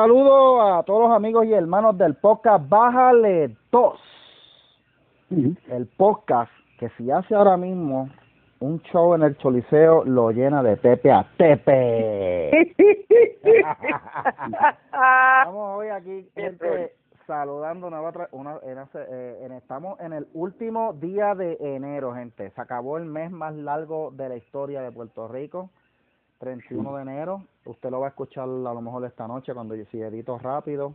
saludo a todos los amigos y hermanos del podcast Bájale 2. El podcast que si hace ahora mismo un show en el Choliseo lo llena de tepe a tepe. Estamos hoy aquí, gente, saludando una otra, una, en, eh, en, estamos en el último día de enero, gente. Se acabó el mes más largo de la historia de Puerto Rico, 31 de enero. Usted lo va a escuchar a lo mejor esta noche cuando yo si edito rápido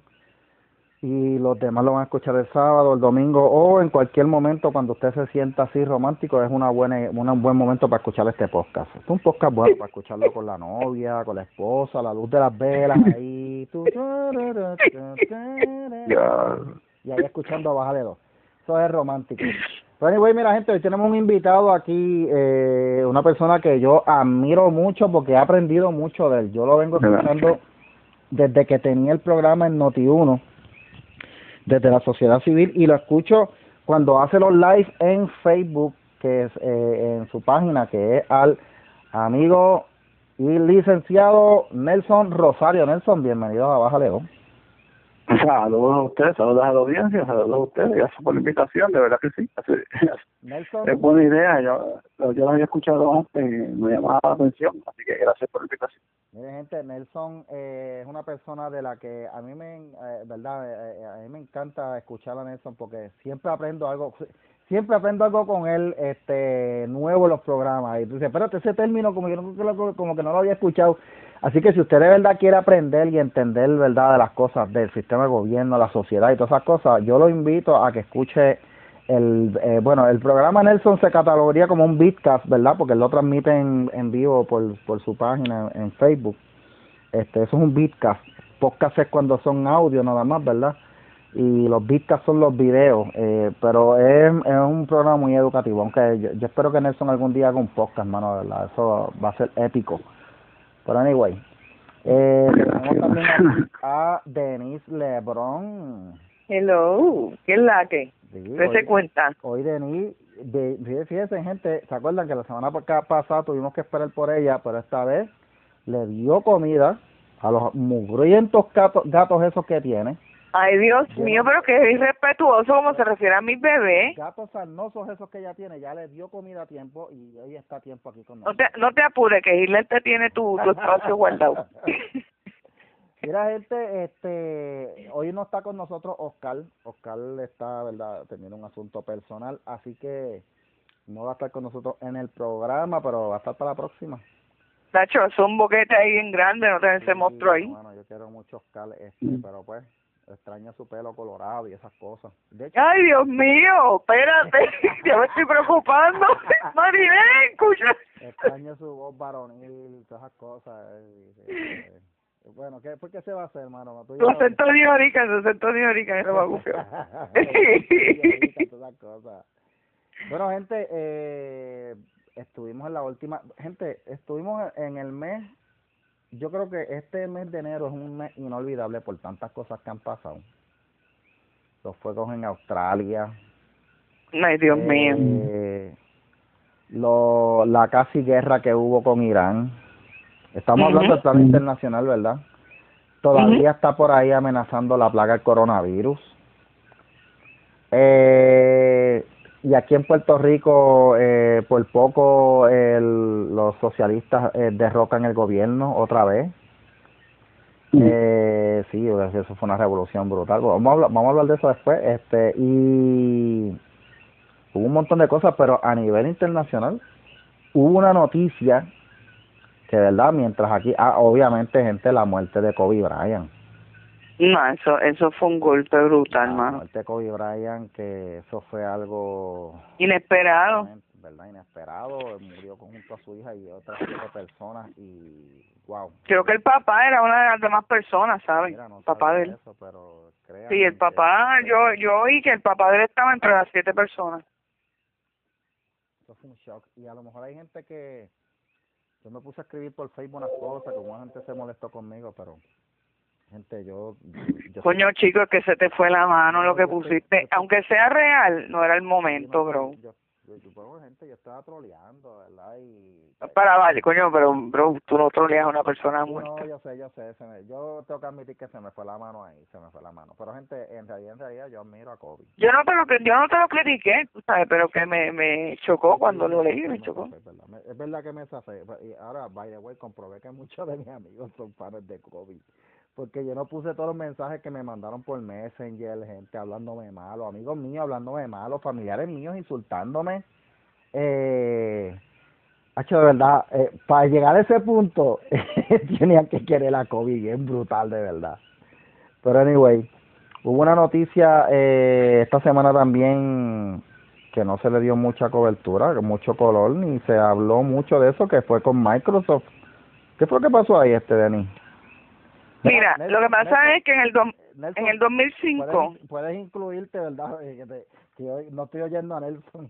y los demás lo van a escuchar el sábado, el domingo o en cualquier momento cuando usted se sienta así romántico es una buena un buen momento para escuchar este podcast. Es un podcast bueno para escucharlo con la novia, con la esposa, la luz de las velas ahí. y ahí escuchando a de dos. Eso es romántico. Pero anyway, mira gente, hoy tenemos un invitado aquí, eh, una persona que yo admiro mucho porque he aprendido mucho de él. Yo lo vengo escuchando desde que tenía el programa en Noti1 desde la sociedad civil y lo escucho cuando hace los live en Facebook, que es eh, en su página, que es al amigo y licenciado Nelson Rosario. Nelson, bienvenido a Baja León. Saludos a ustedes, saludos a la audiencia, saludos a ustedes, gracias por la invitación, de verdad que sí. Nelson. Es buena idea, yo, yo lo había escuchado antes y me llamaba la atención, así que gracias por la invitación. Mire, gente, Nelson eh, es una persona de la que a mí me, eh, verdad, eh, a mí me encanta escuchar a Nelson porque siempre aprendo algo, siempre aprendo algo con él, este, nuevo en los programas. Y dice, espérate, ese término como que, no, como que no lo había escuchado. Así que si usted de verdad quiere aprender y entender, verdad, de las cosas del sistema de gobierno, la sociedad y todas esas cosas, yo lo invito a que escuche el eh, bueno el programa Nelson se catalogaría como un bitcast verdad porque lo transmite en, en vivo por, por su página en Facebook. Este eso es un bitcast podcast es cuando son audio nada más verdad y los bitcasts son los videos eh, pero es, es un programa muy educativo aunque yo, espero que Nelson algún día haga un podcast mano verdad. Eso va a ser épico pero anyway eh, tenemos también a Denise Lebron hello ¿qué es la que se cuenta. Hoy Denis, de, fíjense gente, ¿se acuerdan que la semana pasada tuvimos que esperar por ella, pero esta vez le dio comida a los mugrientos gatos, gatos esos que tiene. Ay, Dios mío, pero que es irrespetuoso como se refiere a mis bebés. Gatos sarnosos esos que ella tiene, ya le dio comida a tiempo y ella está a tiempo aquí con nosotros. No te, no te apures, que Hitler te tiene tu, tu espacio guardado. Mira, gente, este, hoy no está con nosotros Oscar. Oscar está, ¿verdad?, teniendo un asunto personal, así que no va a estar con nosotros en el programa, pero va a estar para la próxima. Nacho, es un boquete ahí en grande, no te ese monstruo ahí. Bueno, yo quiero mucho Oscar, este, pero pues extraña su pelo colorado y esas cosas. Ay, Dios mío, espérate, ya me estoy preocupando. Marilén, escucha. Extraña su voz varonil, todas esas cosas. Eh, eh, bueno, ¿qué, ¿por qué se va a hacer, hermano? Tú acento de Orica, tu acento de Orica, eso va Bueno, gente, eh, estuvimos en la última, gente, estuvimos en el mes, yo creo que este mes de enero es un mes inolvidable por tantas cosas que han pasado. Los fuegos en Australia. Ay, Dios mío. Eh, lo, la casi guerra que hubo con Irán Estamos hablando del plano internacional, ¿verdad? Todavía está por ahí amenazando la plaga del coronavirus. Eh, y aquí en Puerto Rico, eh, por poco el, los socialistas eh, derrocan el gobierno otra vez. Eh, sí, eso fue una revolución brutal. Vamos a, hablar, vamos a hablar de eso después. Este Y hubo un montón de cosas, pero a nivel internacional hubo una noticia que verdad, mientras aquí, ah, obviamente, gente, la muerte de Kobe Bryant. No, eso, eso fue un golpe brutal, La muerte de Kobe Bryant, que eso fue algo... Inesperado. ¿Verdad? Inesperado, murió junto a su hija y otras siete personas y wow. Creo que el papá era una de las demás personas, ¿sabes? papá de él. sí, el papá, yo yo oí que el papá de él estaba entre las siete personas. Eso fue un shock. Y a lo mejor hay gente que yo me puse a escribir por Facebook unas cosas, como gente se molestó conmigo, pero gente, yo... Coño, chico, es que se te fue la mano lo que pusiste. Aunque sea real, no era el momento, bro. Yo, yo, gente, yo estaba troleando, ¿verdad? Y, para, vale, coño, pero bro, tú no troleas a una persona muerta. No, yo sé, yo sé, se me, yo tengo que admitir que se me fue la mano ahí, se me fue la mano. Pero gente, en realidad, en realidad, yo admiro a Kobe. Yo no te lo, yo no te lo critiqué, tú sabes, pero que me, me chocó cuando lo leí, me chocó. Es verdad, es verdad que me zafé. Y ahora, by the way, comprobé que muchos de mis amigos son fans de Kobe porque yo no puse todos los mensajes que me mandaron por Messenger, gente hablándome malo, amigos míos hablándome malo, familiares míos insultándome. Eh, hecho de verdad, eh, para llegar a ese punto, tenían que querer la COVID, bien brutal, de verdad. Pero anyway, hubo una noticia eh, esta semana también que no se le dio mucha cobertura, mucho color, ni se habló mucho de eso, que fue con Microsoft. ¿Qué fue lo que pasó ahí, este, Denis? Mira, lo que pasa es que en el, en el 2005... Puedes, puedes incluirte, ¿verdad? Eh, que, hoy no estoy oyendo a Nelson.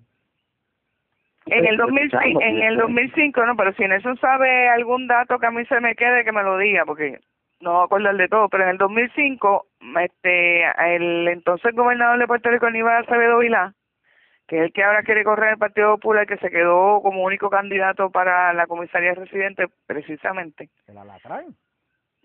En el 2005, en el 2005, no, pero si Nelson sabe algún dato que a mí se me quede, que me lo diga, porque no acuerdo de todo, pero en el 2005, este, el entonces gobernador de Puerto Rico, Aníbal Acevedo Vilá, que es el que ahora quiere correr el Partido Popular, que se quedó como único candidato para la comisaría residente, precisamente. ¿El Alacrán?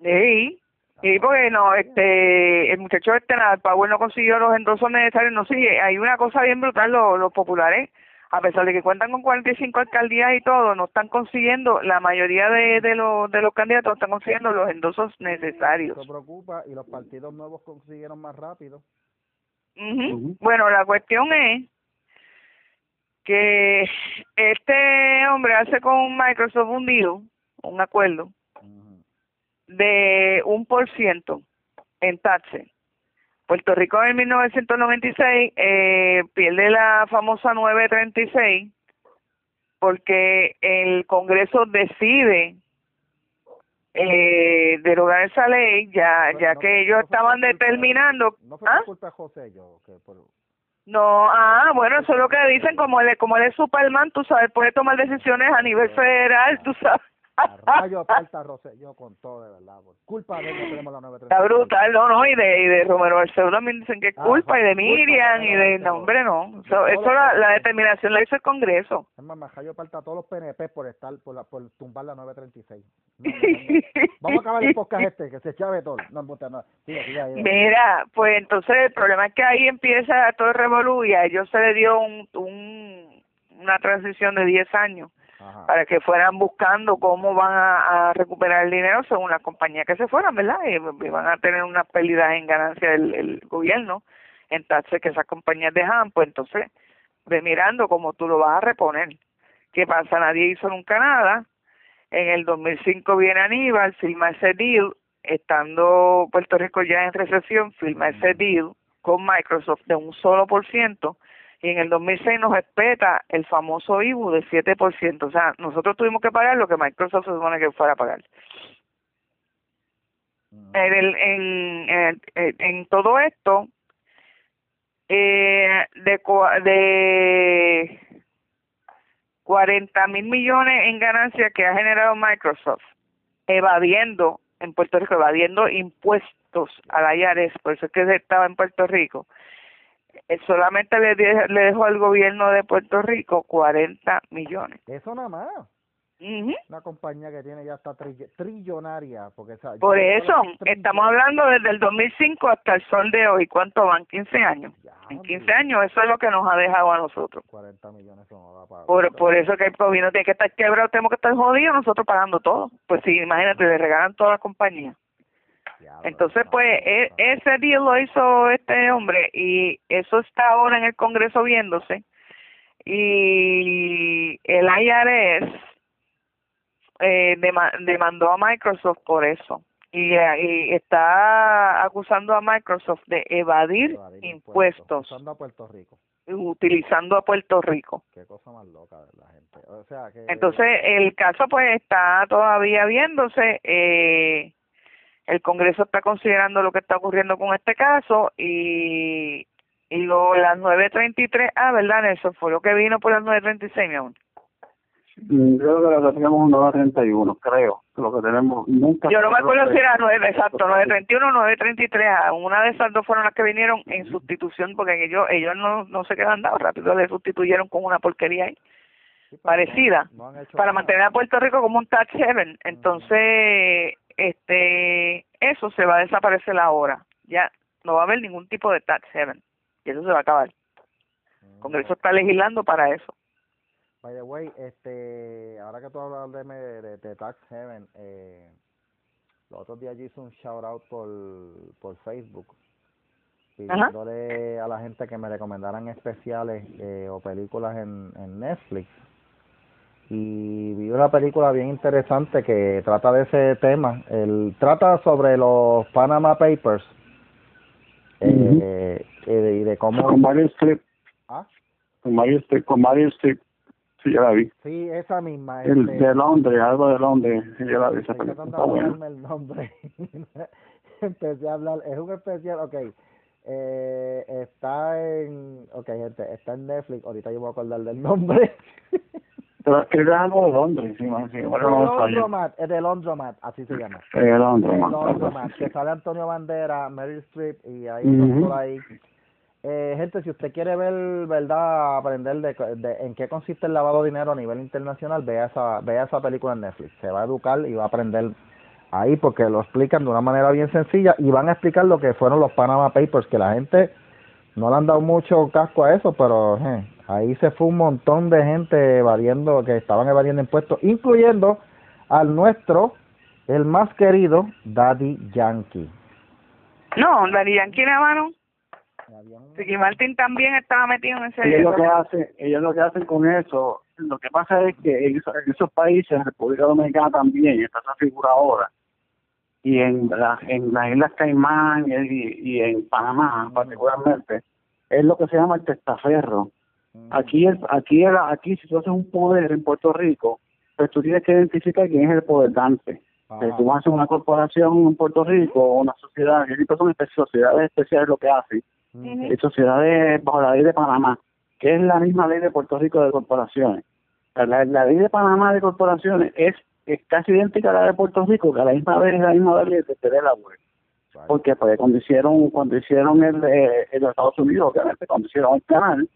Sí, y porque no, este, el muchacho este, el Power no consiguió los endosos necesarios, no sigue. Hay una cosa bien brutal, los, los populares, a pesar de que cuentan con 45 alcaldías y todo, no están consiguiendo, la mayoría de, de, los, de los candidatos están consiguiendo los endosos necesarios. Eso preocupa y los partidos nuevos consiguieron más rápido. Bueno, la cuestión es que este hombre hace con Microsoft un deal, un acuerdo, de un por ciento en taxes. Puerto Rico en 1996 eh, pierde la famosa 936 porque el Congreso decide eh, derogar esa ley ya ya que ellos estaban determinando no fue ¿Ah? culpa de José yo que no ah bueno eso es lo que dicen como él como él es Superman tú sabes puede tomar decisiones a nivel federal tú sabes Rayo falta yo con todo, de verdad. Por culpa de él tenemos la 930. Está brutal, no, no, y de, y de Romero Barcelona también dicen que es ah, culpa, y de Miriam, y de, no, hombre, no. Eso, eso la, la, determinación la hizo el Congreso. Es más, Majayo falta a todos los PNP por estar, por, la, por tumbar la 936. Vamos a acabar el podcast este, que se chave todo. No, no, Mira, pues entonces el problema es que ahí empieza todo el revolú y a ellos se le dio un, un una transición de 10 años para que fueran buscando cómo van a, recuperar el dinero según la compañía que se fueran, ¿verdad? Y, van a tener una pérdida en ganancia el, el gobierno en taxes que esas compañías dejan, pues entonces ve mirando cómo tú lo vas a reponer. ¿Qué pasa? Nadie hizo nunca nada. En el 2005 viene Aníbal, firma ese deal, estando Puerto Rico ya en recesión, firma ese deal con Microsoft de un solo por ciento y en el 2006 nos respeta el famoso IBU de 7%. O sea, nosotros tuvimos que pagar lo que Microsoft se supone que fuera a pagar. Mm. En, el, en, en, todo esto, eh, de, de 40 mil millones en ganancias que ha generado Microsoft, evadiendo en Puerto Rico, evadiendo impuestos a la IARES, por eso es que estaba en Puerto Rico, solamente le, le dejó al gobierno de Puerto Rico 40 millones. Eso nada más. Una compañía que tiene ya hasta trillonaria. Porque, Por eso, estamos hablando desde el 2005 hasta el sol de hoy. ¿Cuánto van? 15 años. en 15 años, eso es lo que nos ha dejado a nosotros. 40 millones son por, por eso que el gobierno tiene que estar quebrado, tenemos que estar jodidos, nosotros pagando todo. Pues sí, imagínate, le regalan toda la compañía. Entonces, pues, e, ese deal lo hizo este hombre y eso está ahora en el Congreso viéndose. Y el IRS eh, demandó a Microsoft por eso. Y, y, está acusando a Microsoft de evadir, impuestos. Usando a Puerto Rico. Utilizando a Puerto Rico. Qué cosa más loca la gente. O sea, que... Entonces, el caso pues está todavía viéndose. Eh, el Congreso está considerando lo que está ocurriendo con este caso y, y lo, las 9.33, ah, ¿verdad, Nelson? Fue lo que vino por las 9.36, mi amor. Mm, creo que lo que tenemos un 931, creo. Lo que tenemos nunca. Yo no me acuerdo si era 9, exacto, 931 o 933. Una de esas dos fueron las que vinieron en sustitución porque ellos ellos no, no se quedan dados, rápido le sustituyeron con una porquería ahí parecida para mantener a Puerto Rico como un tax heaven. Entonces, este eso se va a desaparecer ahora. Ya no va a haber ningún tipo de tax heaven y eso se va a acabar. El Congreso está legislando para eso. By the way, este, ahora que tú hablas de, de, Tax Heaven, eh, los otros días yo hice un shout out por, por Facebook pidiéndole a la gente que me recomendaran especiales eh, o películas en, en Netflix y vi una película bien interesante que trata de ese tema. El, trata sobre los Panama Papers eh, y, de, cómo... Con Mario Streep. ¿Ah? Con Mario Streep, con Mario Streep. Sí, ya la vi. Sí, esa misma. El este, de Londres, algo de Londres. Sí, ya la vi esa película. Está bueno. el nombre. Empecé a hablar. Es un especial, ok. Eh, está en. Ok, gente, está en Netflix. Ahorita yo me voy a acordar del nombre. Pero es algo de Londres, sí, sí. Bueno, no Londromat, es de Londromat, así se llama. Es de Londromat. Londromat, que sale Antonio Bandera, Meryl Streep y ahí uh por ahí. Eh, gente, si usted quiere ver, verdad, aprender de, de, en qué consiste el lavado de dinero a nivel internacional, vea esa, vea esa película en Netflix. Se va a educar y va a aprender ahí porque lo explican de una manera bien sencilla y van a explicar lo que fueron los Panama Papers, que la gente no le han dado mucho casco a eso, pero eh, Ahí se fue un montón de gente evadiendo, que estaban evadiendo impuestos, incluyendo al nuestro, el más querido, Daddy Yankee. No, Daddy Yankee mano. Ricky Martin también estaba metido en ese... Ellos lo, que hacen, ellos lo que hacen con eso, lo que pasa es que en esos, países, en República Dominicana también, está esa figura ahora, y en, la, en las Islas Caimán y, y en Panamá particularmente, es lo que se llama el testaferro Aquí, el, aquí, el, aquí si tú haces un poder en Puerto Rico, pues tú tienes que identificar quién es el poder dante. Si tú haces una corporación en Puerto Rico o una sociedad, que son sociedades especiales lo que hacen, sociedades bajo la ley de Panamá, que es la misma ley de Puerto Rico de corporaciones. La, ley de Panamá de corporaciones es, es casi idéntica a la de Puerto Rico, que a la misma vez es la misma ley de la web. Porque pues, cuando hicieron cuando hicieron el, eh, el, Estados Unidos, obviamente, cuando hicieron el canal,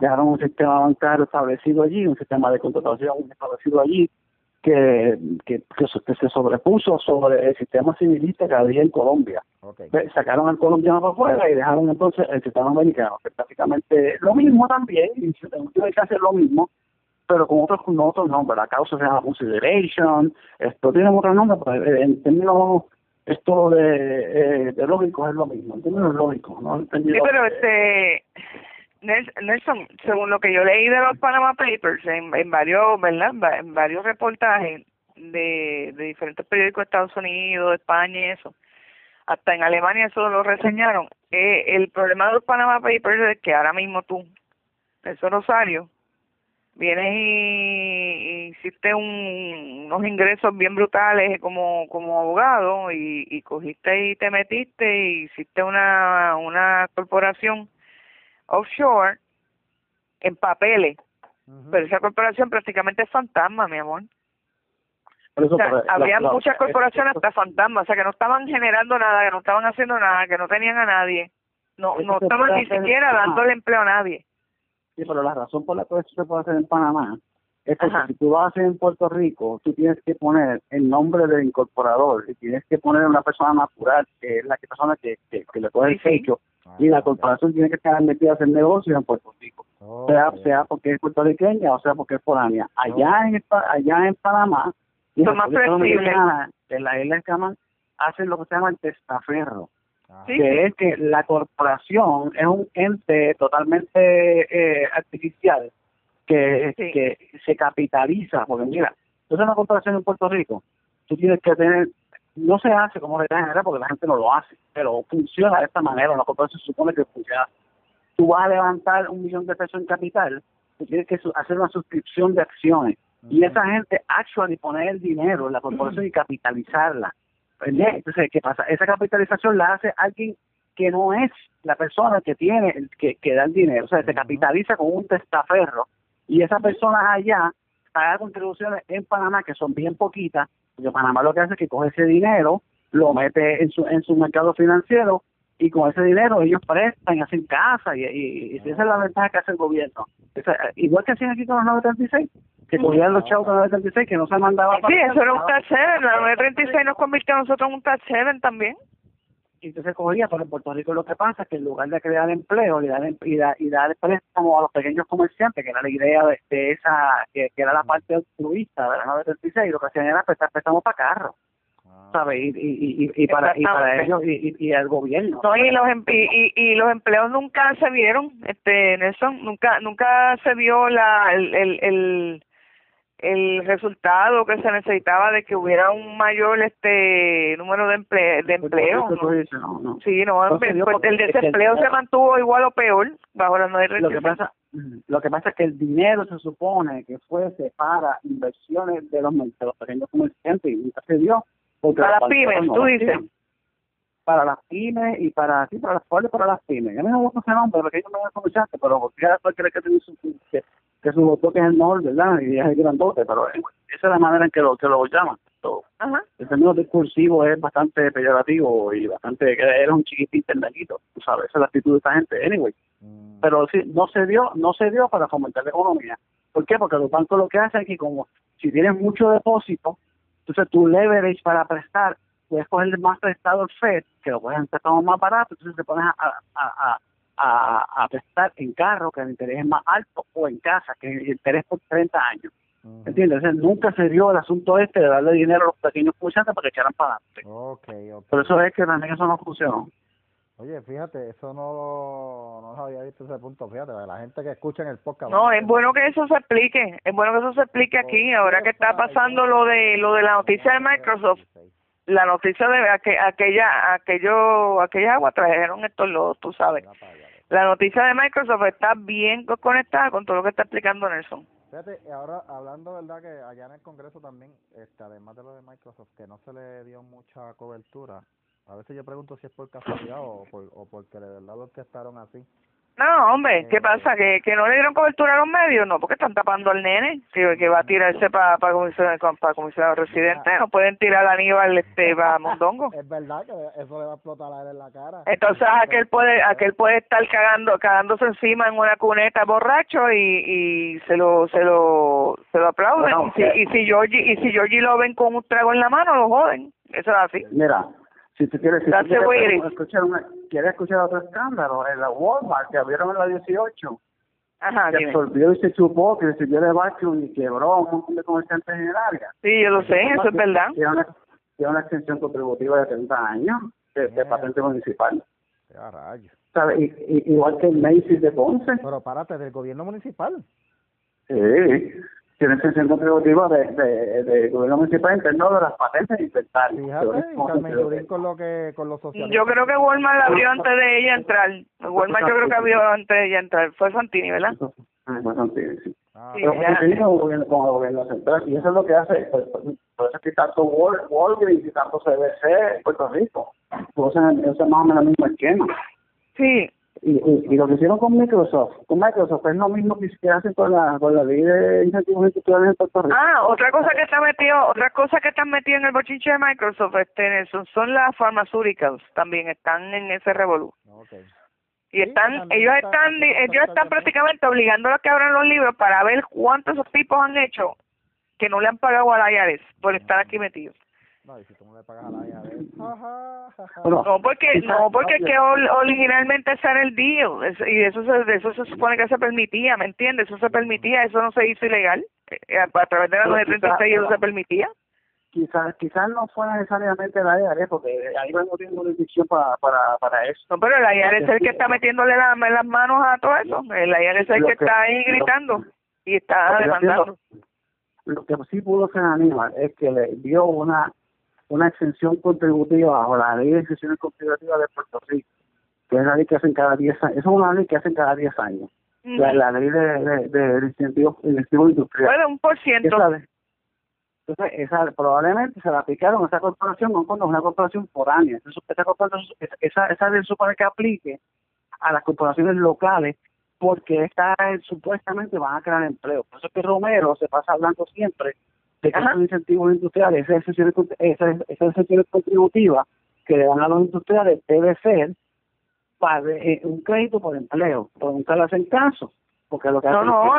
dejaron un sistema bancario establecido allí, un sistema de contratación establecido allí, que, que, que, se sobrepuso sobre el sistema civilista que había en Colombia. Sacaron al colombiano para afuera y dejaron entonces el sistema americano, que prácticamente lo mismo también, y tiene que hacer lo mismo, pero con otros, con otros nombres. La causa se llama consideration, esto tiene otro nombre, pero en términos esto de, eh, de lógico es lo mismo, en términos lógicos. ¿no? Sí, pero este Nelson, según lo que yo leí de los Panama Papers en, en varios, ¿verdad? En varios reportajes de, de diferentes periódicos de Estados Unidos, España y eso, hasta en Alemania eso lo reseñaron. Eh, el problema de los Panama Papers es que ahora mismo tú, Nelson Rosario, vienes y, hiciste un, unos ingresos bien brutales como como abogado y, y cogiste y te metiste y hiciste una una corporación offshore en papeles. Pero esa corporación prácticamente es fantasma, mi amor. o sea, había muchas corporaciones hasta fantasmas, o sea, que no estaban generando nada, que no estaban haciendo nada, que no tenían a nadie. No, no estaban ni siquiera dándole empleo a nadie. Sí, pero la razón por la que eso se puede hacer en Panamá es que si tú lo haces en Puerto Rico, tú tienes que poner el nombre del incorporador y tienes que poner una persona natural, que es la persona que, que, le coge el pecho y la corporación tiene que estar metida en negocios en Puerto Rico, sea sea porque es puertorriqueña o sea porque es foránea. Allá en allá en Panamá, más. En la isla de Camán hacen lo que se llama el testaferro, que es que la corporación es un ente totalmente eh, artificial que, que se capitaliza, porque mira, tú eres una corporación en Puerto Rico, tú tienes que tener no se hace como regla general porque la gente no lo hace, pero funciona de esta manera. Una corporación se supone que funciona. Tú vas a levantar un millón de pesos en capital, tú tienes que hacer una suscripción de acciones. Y esa gente actually poner el dinero en la corporación y capitalizarla. Entonces, ¿qué pasa? Esa capitalización la hace alguien que no es la persona que tiene, que, que da el dinero. O sea, se capitaliza con un testaferro. Y esa persona allá paga contribuciones en Panamá que son bien poquitas, porque Panamá lo que hace es que coge ese dinero, lo mete en su, en su mercado financiero y con ese dinero ellos prestan, hacen casa y, y, esa es la ventaja que hace el gobierno. igual que hacían aquí con los 936, que cogían los chavos con los 936 que no se mandaban. Sí, eso era un tax haven, la 936 nos convirtió a nosotros en un tax haven también. Y entonces cogía, pero en Puerto Rico lo que pasa es que en lugar de crear empleo y dar, y dar, y dar préstamo a los pequeños comerciantes, que era la idea de, esa, que, era la parte altruista de la 936, lo que hacían era prestar préstamos para carros. ¿sabes? Y, y, y, para, y para ellos y, y, el gobierno. No, y los, y, y, los empleos nunca se vieron, este Nelson, nunca nunca se vio la el, el, el, resultado que se necesitaba de que hubiera un mayor este número de, emple de empleo. ¿no? Sí, no, pues, el desempleo se mantuvo igual o peor bajo la nueva Lo que pasa lo que pasa es que el dinero se supone que fuese para inversiones de los, de los pequeños comerciantes y nunca se dio para las pymes, tú dices. Para las pymes y para, sí, para las cuales para las pymes. Yo no sé nombre porque yo no me escuchaste, pero porque cada cual cree que tiene su, que, su voto que es el ¿verdad? Y es el grandote, pero esa es la manera en que lo, que lo llaman. Ajá. El término discursivo es bastante peyorativo y bastante, que eres un chiquitín tendalito, tú sabes, esa es la actitud de esta gente, anyway. Mm. Pero sí, no se dio, no se dio para fomentar la economía. ¿Por qué? Porque los bancos lo que hacen es que como si tienen mucho depósito, entonces, tu leverage para prestar, puedes coger más prestado el FED, que lo puedes prestar más barato, entonces te pones a, a, a, a, prestar en carro, que el interés es más alto, o en casa, que el interés por 30 años. ¿Entiendes? nunca se dio el asunto este de darle dinero a los pequeños comerciantes para que echaran para adelante. Okay, okay. Por eso es que también eso no funcionó. Oye, fíjate, eso no, no había visto ese punto, fíjate, la gente que escucha en el podcast. No, es bueno que eso se explique, es bueno que eso se explique aquí, ahora que está pasando lo de lo de la noticia de Microsoft, la noticia de aquella, aquello, aquella agua trajeron estos los, tú sabes. La noticia de Microsoft está bien conectada con todo lo que está explicando Nelson. Fíjate, ahora hablando, ¿verdad? Que allá en el Congreso también, este, además de lo de Microsoft, que no se le dio mucha cobertura, a veces yo pregunto si es por casualidad o, por, o porque de verdad lo estaron así. No, hombre, ¿qué eh, pasa? ¿Que, ¿Que no le dieron cobertura a los medios? No, porque están tapando al nene, que, que va a tirarse para pa comisionado, para comisionado residente. No pueden tirar a Aníbal este, para Mondongo. Es verdad que eso le va a explotar a él en la cara. Entonces aquel puede aquel puede estar cagando cagándose encima en una cuneta borracho y, y se lo se lo se lo aplauden. y, si, y si Georgie y si Georgie lo ven con un trago en la mano, lo joden. Eso es así. Mira, si tú quieres, si quieres escuchar, una, quieres escuchar otro escándalo, en la Walmart que abrieron en la 18, Ajá, que absorbió y se chupó, que recibió de vacuum y quebró un montón de comerciantes en el área. Sí, yo lo sé, eso es verdad. Tiene una, tiene una extensión contributiva de 30 años de, patente municipal. ¿Sabe? Y, igual que el Macy's de Ponce. Pero párate, del gobierno municipal. Sí tiene extensión contributiva de, de, de, gobierno municipal interno de las patentes inventarias. Fíjate, con lo que con los socialistas. Yo creo que Walmart la abrió antes de ella entrar. Walmart yo creo que abrió antes de ella entrar. Fue Santini, ¿verdad? Fue Santini, sí. Ah, Pero con el gobierno, con el gobierno central. Y eso es lo que hace. Por, eso es que tanto Wal, Walgreens y tanto CBC en Puerto Rico. Usan, usan más o menos el mismo esquema. Sí, y, y, lo que hicieron con Microsoft, con Microsoft es lo mismo que hacen con la, con la ley de incentivos institucionales en Puerto Rico. Ah, otra cosa que está metido, otra cosa que están metido en el bochinche de Microsoft, este, son, son las farmacéuticas, también están en ese revolú. Y están, ellos están, ellos están prácticamente obligando a que abran los libros para ver cuántos esos tipos han hecho que no le han pagado a la IARES por estar aquí metidos. No, y si tú no le pagas a la no, porque, no, porque que originalmente ese era el deal. Y eso se, eso se supone que se permitía, ¿me entiendes? Eso se permitía, eso no se hizo ilegal. Eh, a, través de la 936 eso se permitía. Quizás quizás no fue necesariamente la IARES, porque ahí no tiene una decisión para, para, para eso. No, pero la IARES es el que está metiéndole la, las manos a todo eso. La IARES es el que, está ahí gritando y está demandando. Lo que sí pudo hacer Aníbal es que le dio una una exención contributiva bajo la ley de exenciones contributivas de Puerto Rico, que es la ley que hacen cada 10 años. Eso es una ley que hacen cada 10 años. la, ley de, de, incentivo, industrial. Bueno, un por ciento. Entonces, esa, probablemente se la aplicaron a esa corporación, no cuando es una corporación foránea. Entonces, esa, esa, esa ley supone que aplique a las corporaciones locales porque esta supuestamente van a crear empleo. Por eso es que Romero se pasa hablando siempre de que esos incentivos industriales, esa exención contributiva que le dan a los industriales debe ser para eh, un crédito por empleo, por nunca le hacen caso porque lo que no no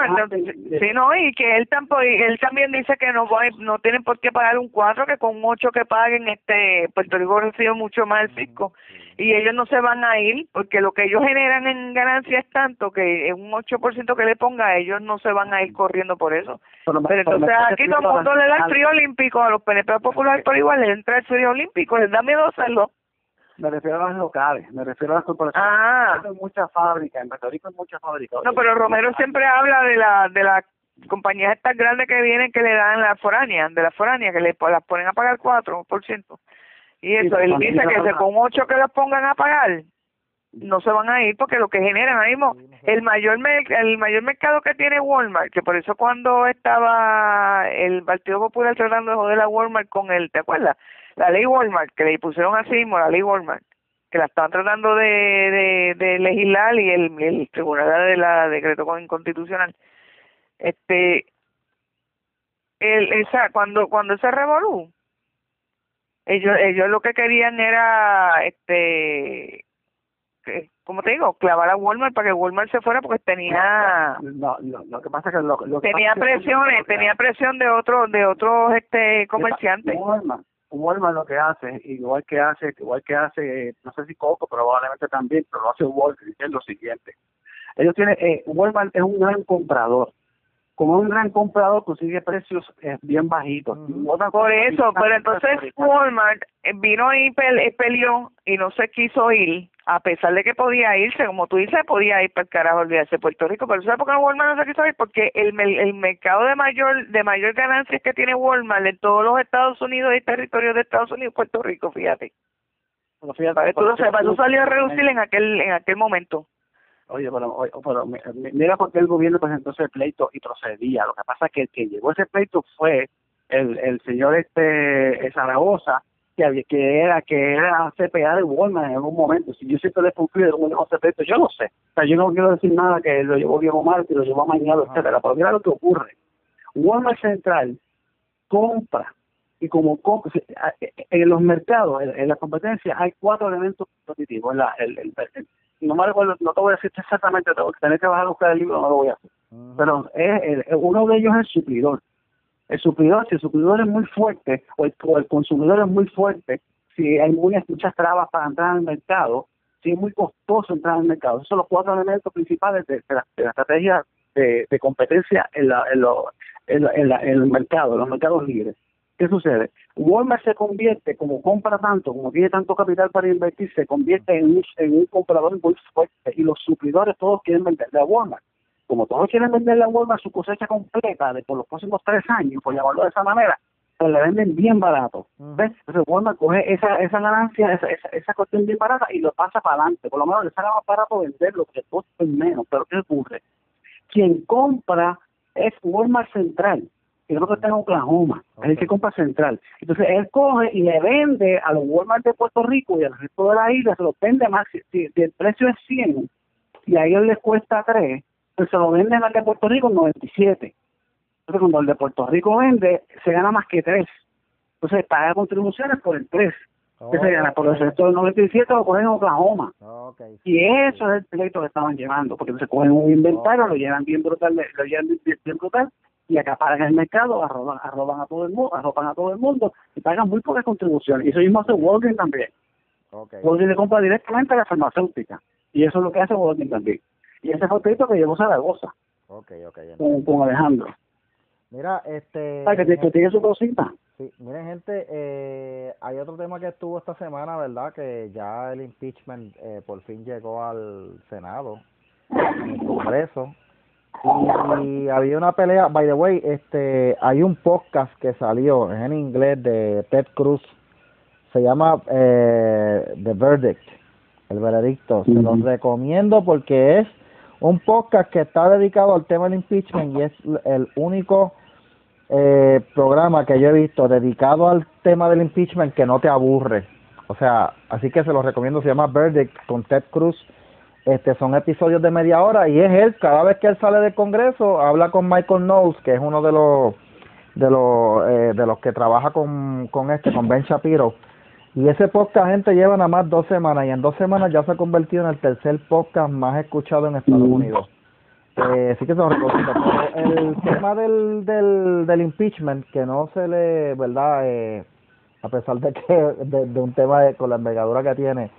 sí no y que él tampoco él también dice que no no tienen por qué pagar un cuatro que con ocho que paguen este Puerto Rico recibe mucho más el fisco. Y ellos no se van a ir porque lo que ellos generan en ganancias es tanto que un ocho por ciento que le ponga ellos no se van a ir corriendo por eso. Pero, entonces aquí todo el mundo le da el frío olímpico a los PNP populares por igual les entra el frío olímpico les da miedo hacerlo me refiero a las locales, me refiero a las corporaciones. Ah. Hay muchas fábricas, en Puerto Rico hay muchas fábricas. No, pero Romero siempre habla de la de las compañías estas grandes que vienen que le dan la foránea, de la foránea, que le las ponen a pagar 4%. Y eso, él dice que con 8 que las pongan a pagar, no se van a ir porque lo que generan ahora mismo el mayor el mayor mercado que tiene Walmart que por eso cuando estaba el Partido Popular tratando de joder a Walmart con el ¿te acuerdas? La ley Walmart, que le pusieron así mismo la ley Walmart, que la estaban tratando de, de, legislar y el, el tribunal de la decreto inconstitucional. Este, el, esa, cuando, cuando se revolú, ellos, ellos lo que querían era, este, como te digo, clavar a Walmart para que Walmart se fuera porque tenía no, lo que pasa que lo, tenía presiones, tenía presión de otros de otros este comerciantes. Walmart lo que hace, igual que hace, igual que hace, no sé si Coco, probablemente también, pero lo hace Walmart, es lo siguiente. Ellos tienen, eh, Walmart es un gran comprador. Como un gran comprador, consigue precios eh, bien bajitos. Por eso, pero entonces Walmart eh, vino y peleó y no se quiso ir a pesar de que podía irse, como tú dices, podía ir para el carajo olvidarse de Puerto Rico, pero ¿sabes por qué Walmart no se quiso ir? Porque el, el mercado de mayor de mayor ganancias que tiene Walmart en todos los Estados Unidos y territorios de Estados Unidos Puerto Rico, fíjate. Bueno, fíjate, tú lo sepas, tú salió a reducir en aquel en aquel momento. Oye, pero, pero mira por qué el gobierno presentó ese pleito y procedía. Lo que pasa es que el que llevó ese pleito fue el, el señor este Zaragoza, que, que era que era CPA de Walmart en algún momento. Si yo siempre le confío de un CPA, yo no sé. O sea, yo no quiero decir nada que lo llevó Diego Mar, que lo llevó Mañana, etcétera. Pero mira lo que ocurre. Walmart Central compra y como en los mercados, en, la competencia, hay cuatro elementos competitivos. La, el, el, no me recuerdo, no te voy a decir exactamente, tengo que tener que bajar a buscar el libro, no lo voy a hacer. Pero es, uno de ellos es el suplidor el suplidor, si el suplidor es muy fuerte o el, consumidor es muy fuerte, si hay muchas trabas para entrar al mercado, si es muy costoso entrar al mercado. Esos son los cuatro elementos principales de, la, estrategia de, competencia en, la, en, en, el mercado, en los mercados libres. ¿Qué sucede? Walmart se convierte, como compra tanto, como tiene tanto capital para invertir, se convierte en un, en un comprador muy fuerte y los suplidores todos quieren venderle a Walmart como todos quieren vender la Walmart su cosecha completa de por los próximos tres años, por llamarlo de esa manera, pues le venden bien barato. ¿ves? Entonces Walmart coge esa, esa ganancia, esa, esa, esa cuestión bien barata y lo pasa para adelante. Por lo menos le sale más barato venderlo, que costa menos. Pero ¿qué ocurre? Quien compra es Walmart Central, que creo que está en Oklahoma, es el que compra Central. Entonces él coge y le vende a los Walmart de Puerto Rico y al resto de la isla, se lo vende más, si, si el precio es 100 y a ellos les cuesta 3, pues se lo venden al de Puerto Rico en 97. Entonces, cuando el de Puerto Rico vende, se gana más que 3. Entonces, paga contribuciones por el 3. que se gana por el resto del 97 lo cogen en Oklahoma. Y eso es el pleito que estaban llevando, porque se cogen un inventario, lo llevan bien brutal, lo llevan bien, brutal, y acaparan el mercado, arroban, arroban a todo el mundo, arroban a todo el mundo, y pagan muy pocas contribuciones. Y eso mismo hace Walgreens también. Okay. Walgreens le compra directamente a la farmacéutica. Y eso es lo que hace Walgreens también. Y ese fue el que llevó Zaragoza. Ok, ok. Con, con, Alejandro. Mira, este... Para que, que tiene su cosita. Sí, miren gente, eh, hay otro tema que estuvo esta semana, ¿verdad? Que ya el impeachment eh, por fin llegó al Senado, en el Congreso. Y, había una pelea, by the way, este, hay un podcast que salió en inglés de Ted Cruz, se llama eh, The Verdict, el veredicto. Se los recomiendo porque es un podcast que está dedicado al tema del impeachment y es el único eh, programa que yo he visto dedicado al tema del impeachment que no te aburre. O sea, así que se los recomiendo, se llama Verdict con Ted Cruz. Este son episodios de media hora y es él cada vez que él sale del Congreso habla con Michael Knowles que es uno de los de los eh, de los que trabaja con, con este con Ben Shapiro. Y ese podcast gente lleva nada más dos semanas y en dos semanas ya se ha convertido en el tercer podcast más escuchado en Estados mm. Unidos. Eh, sí que se el tema del, del del impeachment que no se le verdad eh, a pesar de que de, un tema con la envergadura que tiene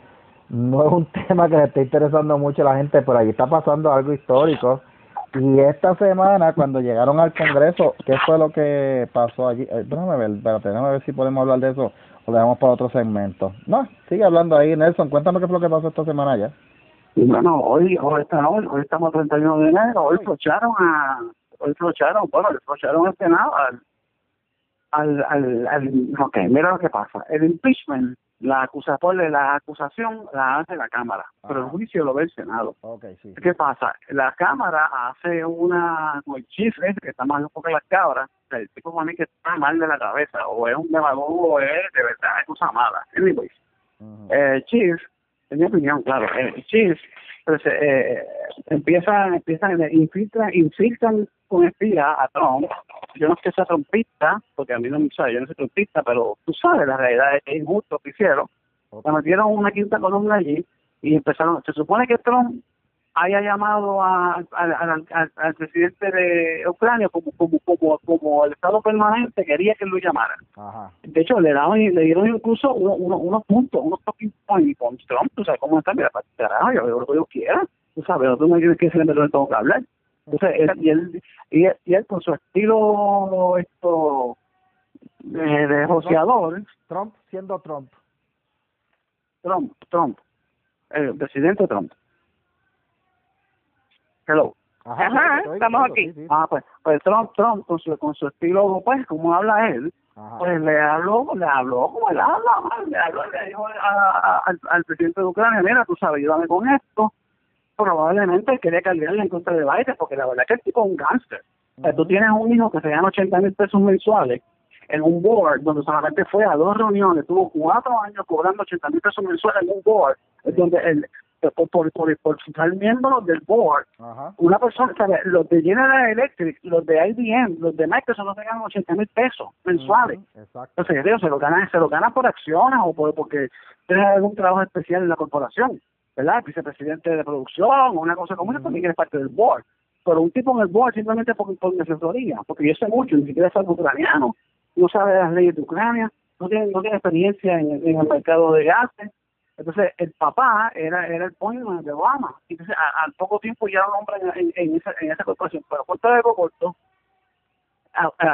no es un tema que le esté interesando mucho a la gente, pero allí está pasando algo histórico. Y esta semana, cuando llegaron al Congreso, ¿qué fue lo que pasó allí? Eh, déjame ver, espérate, déjame ver si podemos hablar de eso o le damos para otro segmento. No, sigue hablando ahí, Nelson. Cuéntame qué fue lo que pasó esta semana ya. bueno, hoy, hoy, está, hoy, hoy estamos 31 de enero, hoy flocharon a, hoy flocharon, bueno, le flocharon el Senado al, al, al, al, ok, mira lo que pasa. El impeachment la acusación, la acusación la hace la Cámara, pero el juicio lo ve el Senado. Okay, sí. ¿Qué pasa? La Cámara hace una, el chief que está más loco que las cabras, el tipo para mí que está mal de la cabeza, o es un demagogo, o es de verdad, es cosa mala. Anyways, uh chief, en mi opinión, claro, el chief pues, eh, empiezan, empiezan, infiltran, infiltran con espía a Trump. Yo no sé que sea trompista, porque a mí no me sabe, yo no soy trompista, pero tú sabes, la realidad es que es injusto que hicieron. Okay. metieron una quinta columna allí y empezaron, se supone que Trump haya llamado a, al, al, presidente de Ucrania como como como como el Estado permanente quería que lo llamaran. De hecho, le daban le dieron incluso uno, uno, unos puntos, unos talking points con Trump, tú sabes cómo está, mira, para carajo, yo veo lo que yo quiera, tú sabes, no tienes que ser el tengo que hablar. Entonces, él, y, él, y, él, y él con su estilo esto de, de. Trump siendo Trump. Trump, Trump, el presidente Trump Hello. Ajá, estamos aquí. Ah, pues, pues Trump, Trump con su, con su estilo, pues, como habla él, pues le habló, le habló como él habla, le habló, le dijo al, al presidente de Ucrania, mira, tú sabes, ayúdame con esto. Probablemente él quería cambiarle en contra de Biden, porque la verdad es que el tipo es un gángster. O sea, tú tienes un hijo que se gana 80 mil pesos mensuales en un board donde solamente fue a dos reuniones, tuvo cuatro años cobrando 80 mil pesos mensuales en un board, donde el, por, por, por, por ser miembros del board, una persona, los de General Electric, los de IBM, los de Microsoft no se ganan 80 mil pesos mensuales. Entonces, se lo ganan, se lo ganan por acciones o por, porque tienen algún trabajo especial en la corporación, ¿verdad? Vicepresidente de producción o una cosa como esa también es parte del board. Pero un tipo en el board simplemente por, por asesoría, porque yo sé mucho, ni siquiera algo ucraniano, no sabe las leyes de Ucrania, no tiene, no tiene experiencia en, en el mercado de gases, entonces, el papá era, era el point de Obama. Entonces, al poco tiempo ya un hombre en, en, esa, en esa corporación. Pero corto de corto,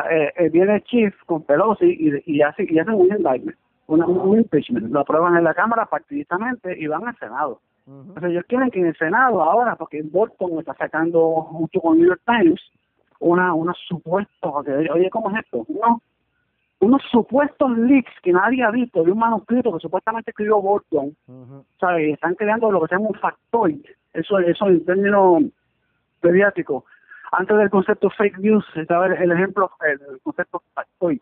eh, eh, viene el chief con Pelosi y, y, hace, y hace un indictment, un impeachment. Lo aprueban en la Cámara partidistamente y van al Senado. Entonces, ellos quieren que en el Senado ahora, porque Bolton está sacando mucho con New York Times, una, una supuesto, oye, ¿cómo es esto? No, unos supuestos leaks que nadie ha visto de un manuscrito que supuestamente escribió Bolton, ¿sabes? Están creando lo que se llama un factoid, eso, eso en términos mediáticos. Antes del concepto fake news estaba el, ejemplo, el, concepto factoid,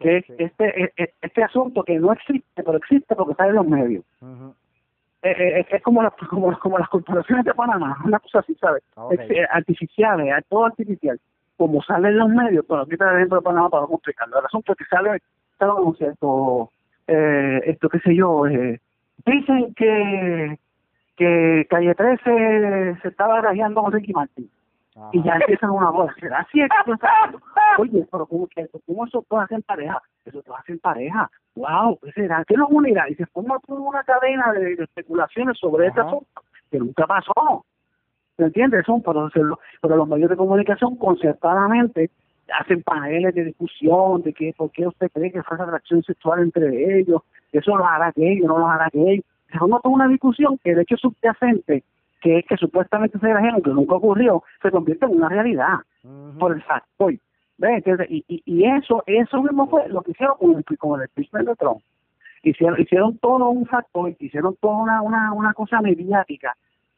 que es este, e, e, este asunto que no existe, pero existe porque está en los medios. Eh, eh, es, como, como, como las corporaciones de Panamá, una cosa así, ¿sabes? Eh, artificiales, todo artificial como sale en los medios, pero aquí está dentro de Panamá para no complicarlo. El asunto es que sale, sale esto, eh, esto qué sé yo, eh, dicen que que Calle 13 se estaba grajeando con Ricky Martin. Y ya empiezan una voz, ¿será cierto? Oye, pero ¿cómo, que, ¿cómo eso puede hacer pareja? Eso te hace en pareja. ¡Wow! ¿Qué será? ¿Qué nos unirá? Y se forma toda una cadena de, especulaciones sobre este asunto que nunca pasó. ¿Me entiendes? Son para hacerlo, pero los medios de comunicación concertadamente hacen paneles de discusión de que por qué usted cree que fue esa atracción sexual entre ellos, eso lo hará gay o no lo hará gay. Se forma toda una discusión que de hecho subyacente, que es que supuestamente se dijeron que nunca ocurrió, se convierte en una realidad por el factor. y, y, y, eso eso mismo fue lo que hicieron con el, con el impeachment de Trump. Hicieron, hicieron todo un factor, hicieron toda una, una, una cosa mediática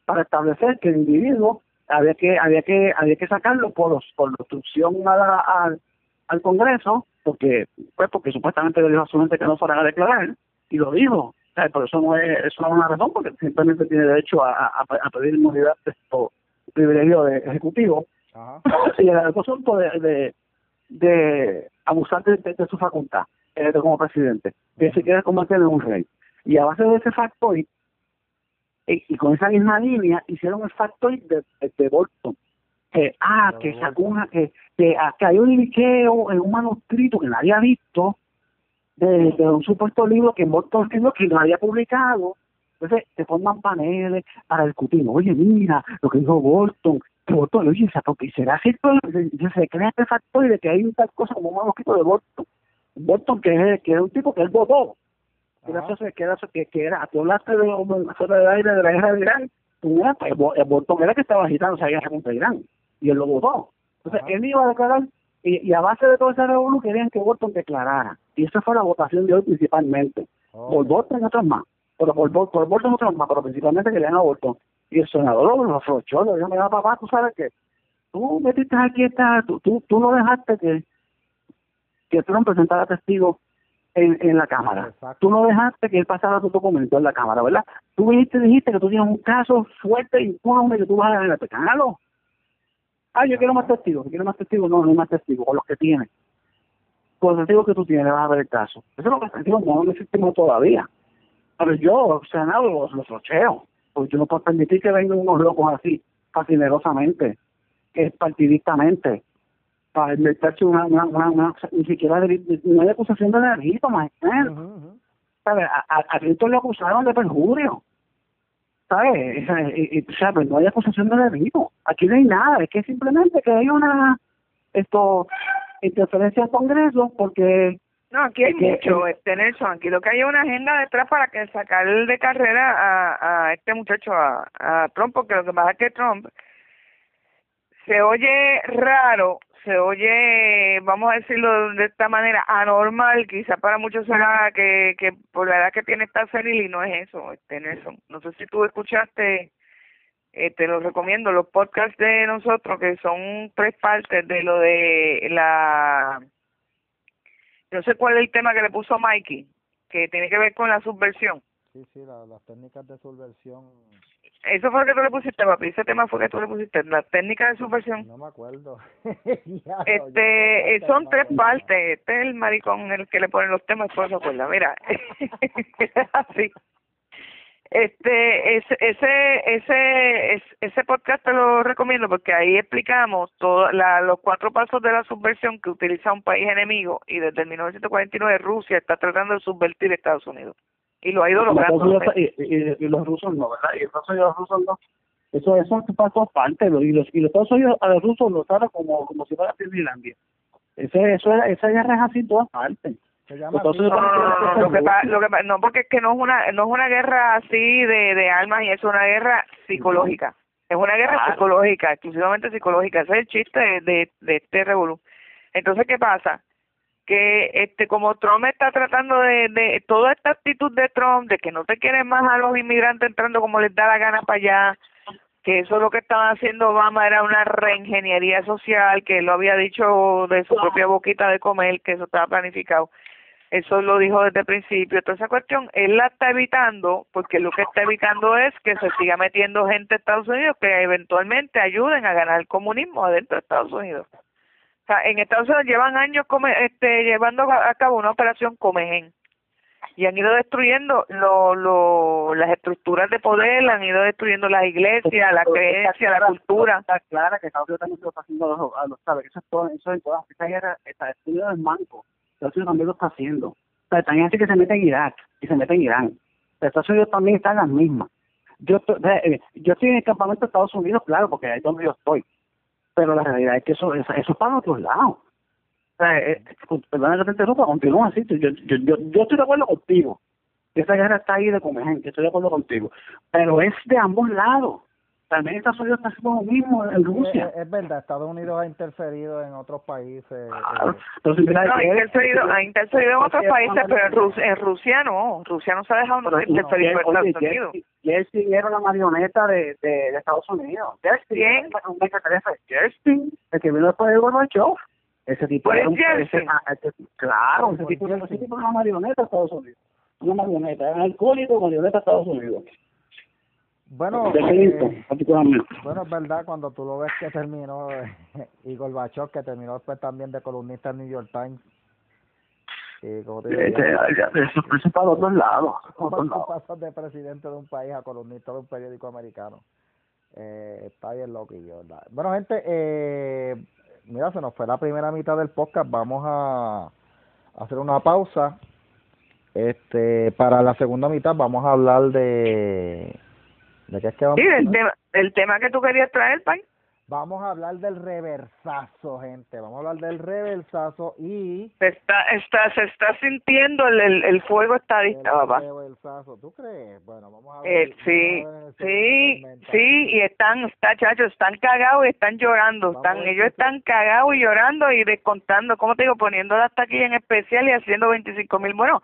para establecer que el individuo había que había que había que sacarlo por por instrucción al, al Congreso porque pues porque supuestamente le dijo a su gente que no fuera a declarar y lo dijo Por eso no es, eso no es una razón, porque simplemente tiene derecho a, a, pedir inmunidad esto, privilegio de ejecutivo. Ajá. Y el asunto de, de, de abusar de, su facultad eh, como presidente, que se quiere convertir en un rey. Y a base de ese factor, y, y con esa misma línea, hicieron el factor de, de, Bolton. Que, ah, que sacó una, que, que, ah, que hay un liqueo en un manuscrito que nadie ha visto, de, un supuesto libro que Bolton escribió que no había publicado. Entonces se forman paneles para discutir. Oye, mira lo que dijo Bolton. Que Bolton, oye, ¿será cierto? Se, crea este factor de que hay tal cosa como un manuscrito de Bolton. Bolton, que es, que es un tipo que él votó. Que era, que, era, que, que era, tú hablaste de, de, aire de la guerra de Irán. Tú, pues, Bolton era que estaba agitando esa guerra contra Irán. Y él lo votó. Entonces, él iba a declarar y, a base de toda esa revolución querían que Bolton declarara. Y esa fue la votación de hoy principalmente. Oh. Por Bolton y otros más. Pero por, por Bolton y otros más, pero principalmente querían a Bolton. Y el senador lo afrochó, le dijo, mira papá, tú sabes que tú metiste aquí esta, tú, tú, tú no dejaste que, que Trump presentara testigos en, en la Cámara. Tú no dejaste que él pasara tu documento en la Cámara, ¿verdad? Tú viniste y dijiste que tú tienes un caso fuerte y que tú vas a ganar. Cállalo. Ah, yo quiero más testigos, quiero más testigos, no, no hay más testigos, con los que tienes. Con los testigos que tú tienes vas a ver el caso. Eso es lo que testigos no lo existimos todavía. Pero yo, Senado, los, los rocheo. Porque yo no puedo permitir que vengan unos locos así, fascinerosamente, partidistamente, para inventarse una, una, una, ni siquiera de, no hay acusación de delito, más uh ¿Sabes? A, a, a le acusaron de perjurio. ¿sabes? Y, no hay acusación de delito. Aquí no hay nada, es que simplemente que hay una esto interferencia al Congreso porque no, aquí hay mucho, este Nelson, aquí lo que hay es una agenda detrás para que sacar de carrera a, a este muchacho, a, a Trump, porque lo que pasa es que Trump se oye raro se oye, vamos a decirlo de esta manera, anormal, quizá para muchos será que, que por la edad que tiene está senil y no es eso, este Nelson. No sé si tú escuchaste, eh, te lo recomiendo, los podcasts de nosotros, que son tres partes de lo de la... No sé cuál es el tema que le puso Mikey, que tiene que ver con la subversión. Sí, sí, las técnicas de subversión eso fue lo que tú le pusiste, papi. Ese tema fue que tú le pusiste. La técnica de subversión. No me acuerdo. este, son tres partes. Este es el maricón el que le pone los temas, por eso acuerda. Mira, así. Este, ese, ese, ese, ese podcast te lo recomiendo porque ahí explicamos todo, la, los cuatro pasos de la subversión que utiliza un país enemigo y desde el 1949 Rusia está tratando de subvertir Estados Unidos y lo ha ido logrando. Y, y, los rusos no, ¿verdad? Y Estados Unidos los rusos no. Eso, eso pasó parte, y los, y los Estados Unidos a los rusos lo tratan como, como si fuera Finlandia. Ese, eso, esa guerra es así en todas partes. no, no, no, lo que, lo que, no, porque es que no es una, no es una guerra así de, de armas y es una guerra psicológica. Es una guerra psicológica, exclusivamente psicológica. Ese es el chiste de, de, de este revolú. Entonces, ¿qué pasa? Que este como Trump está tratando de, de toda esta actitud de Trump de que no te quieren más a los inmigrantes entrando como les da la gana para allá que eso es lo que estaba haciendo Obama era una reingeniería social que lo había dicho de su propia boquita de comer que eso estaba planificado. Eso lo dijo desde el principio. Toda esa cuestión él la está evitando porque lo que está evitando es que se siga metiendo gente a Estados Unidos que eventualmente ayuden a ganar el comunismo adentro de Estados Unidos sea, en Estados Unidos llevan años este, llevando a cabo una operación Comegen y han ido destruyendo lo, lo, las estructuras de poder, han ido destruyendo las iglesias, la creencia, la cultura. Está clara que Estados Unidos también lo está haciendo, a los, ¿sabes? Eso es todo, eso es todas, esa guerra está destruyendo el manco. Estados Unidos también lo está haciendo. O sea, también así que se mete en Irak y se mete en Irán. Estados Unidos también está en las mismas. Yo, eh, yo estoy en el campamento de Estados Unidos, claro, porque ahí es donde yo estoy pero la realidad es que eso, eso, eso para otros lados. O sea, eh, perdona que te interrumpa, continúa así. Yo, yo, yo, yo estoy de acuerdo contigo. Esa guerra está ahí de comer gente, estoy de acuerdo contigo. Pero es de ambos lados. También Estados Unidos está haciendo lo mismo en Rusia. Es, verdad, Estados Unidos ha interferido en otros países. Claro. Entonces, mira, no, ha, interferido, ha interferido en otros países, pero en Rusia, en Rusia no. Rusia no se ha dejado pero, interferir no, por Estados Unidos. Era la marioneta de, de, de Estados Unidos. ¿Quién? Jersey, el que vino después de Gorbachev. Ese tipo era un, ese, claro, ese tipo, ese tipo era una marioneta de Estados Unidos. una marioneta, es alcohólico marioneta a Estados Unidos. Bueno, eh, bueno, es verdad, cuando tú lo ves que terminó, y Gorbachov, que terminó después también de columnista en New York Times. Y como te digo, eso, eso para otros lados. pasas de presidente de un país a columnista de un periódico americano. Eh, está bien loquillo, ¿verdad? Bueno, gente, eh, mira, se nos fue la primera mitad del podcast. Vamos a hacer una pausa. Este, para la segunda mitad vamos a hablar de ¿De qué es que vamos sí, el tema, el tema que tú querías traer, Pai. Vamos a hablar del reversazo, gente. Vamos a hablar del reversazo y... está, está, se está sintiendo el, el, fuego estadista, papá. El reversazo, ¿tú crees? Bueno, vamos a ver. Eh, sí, sí, sí, y están, está, chacho, están cagados y están llorando. están Ellos están cagados y llorando y descontando, ¿cómo te digo? Poniendo hasta aquí en especial y haciendo 25 mil. Bueno,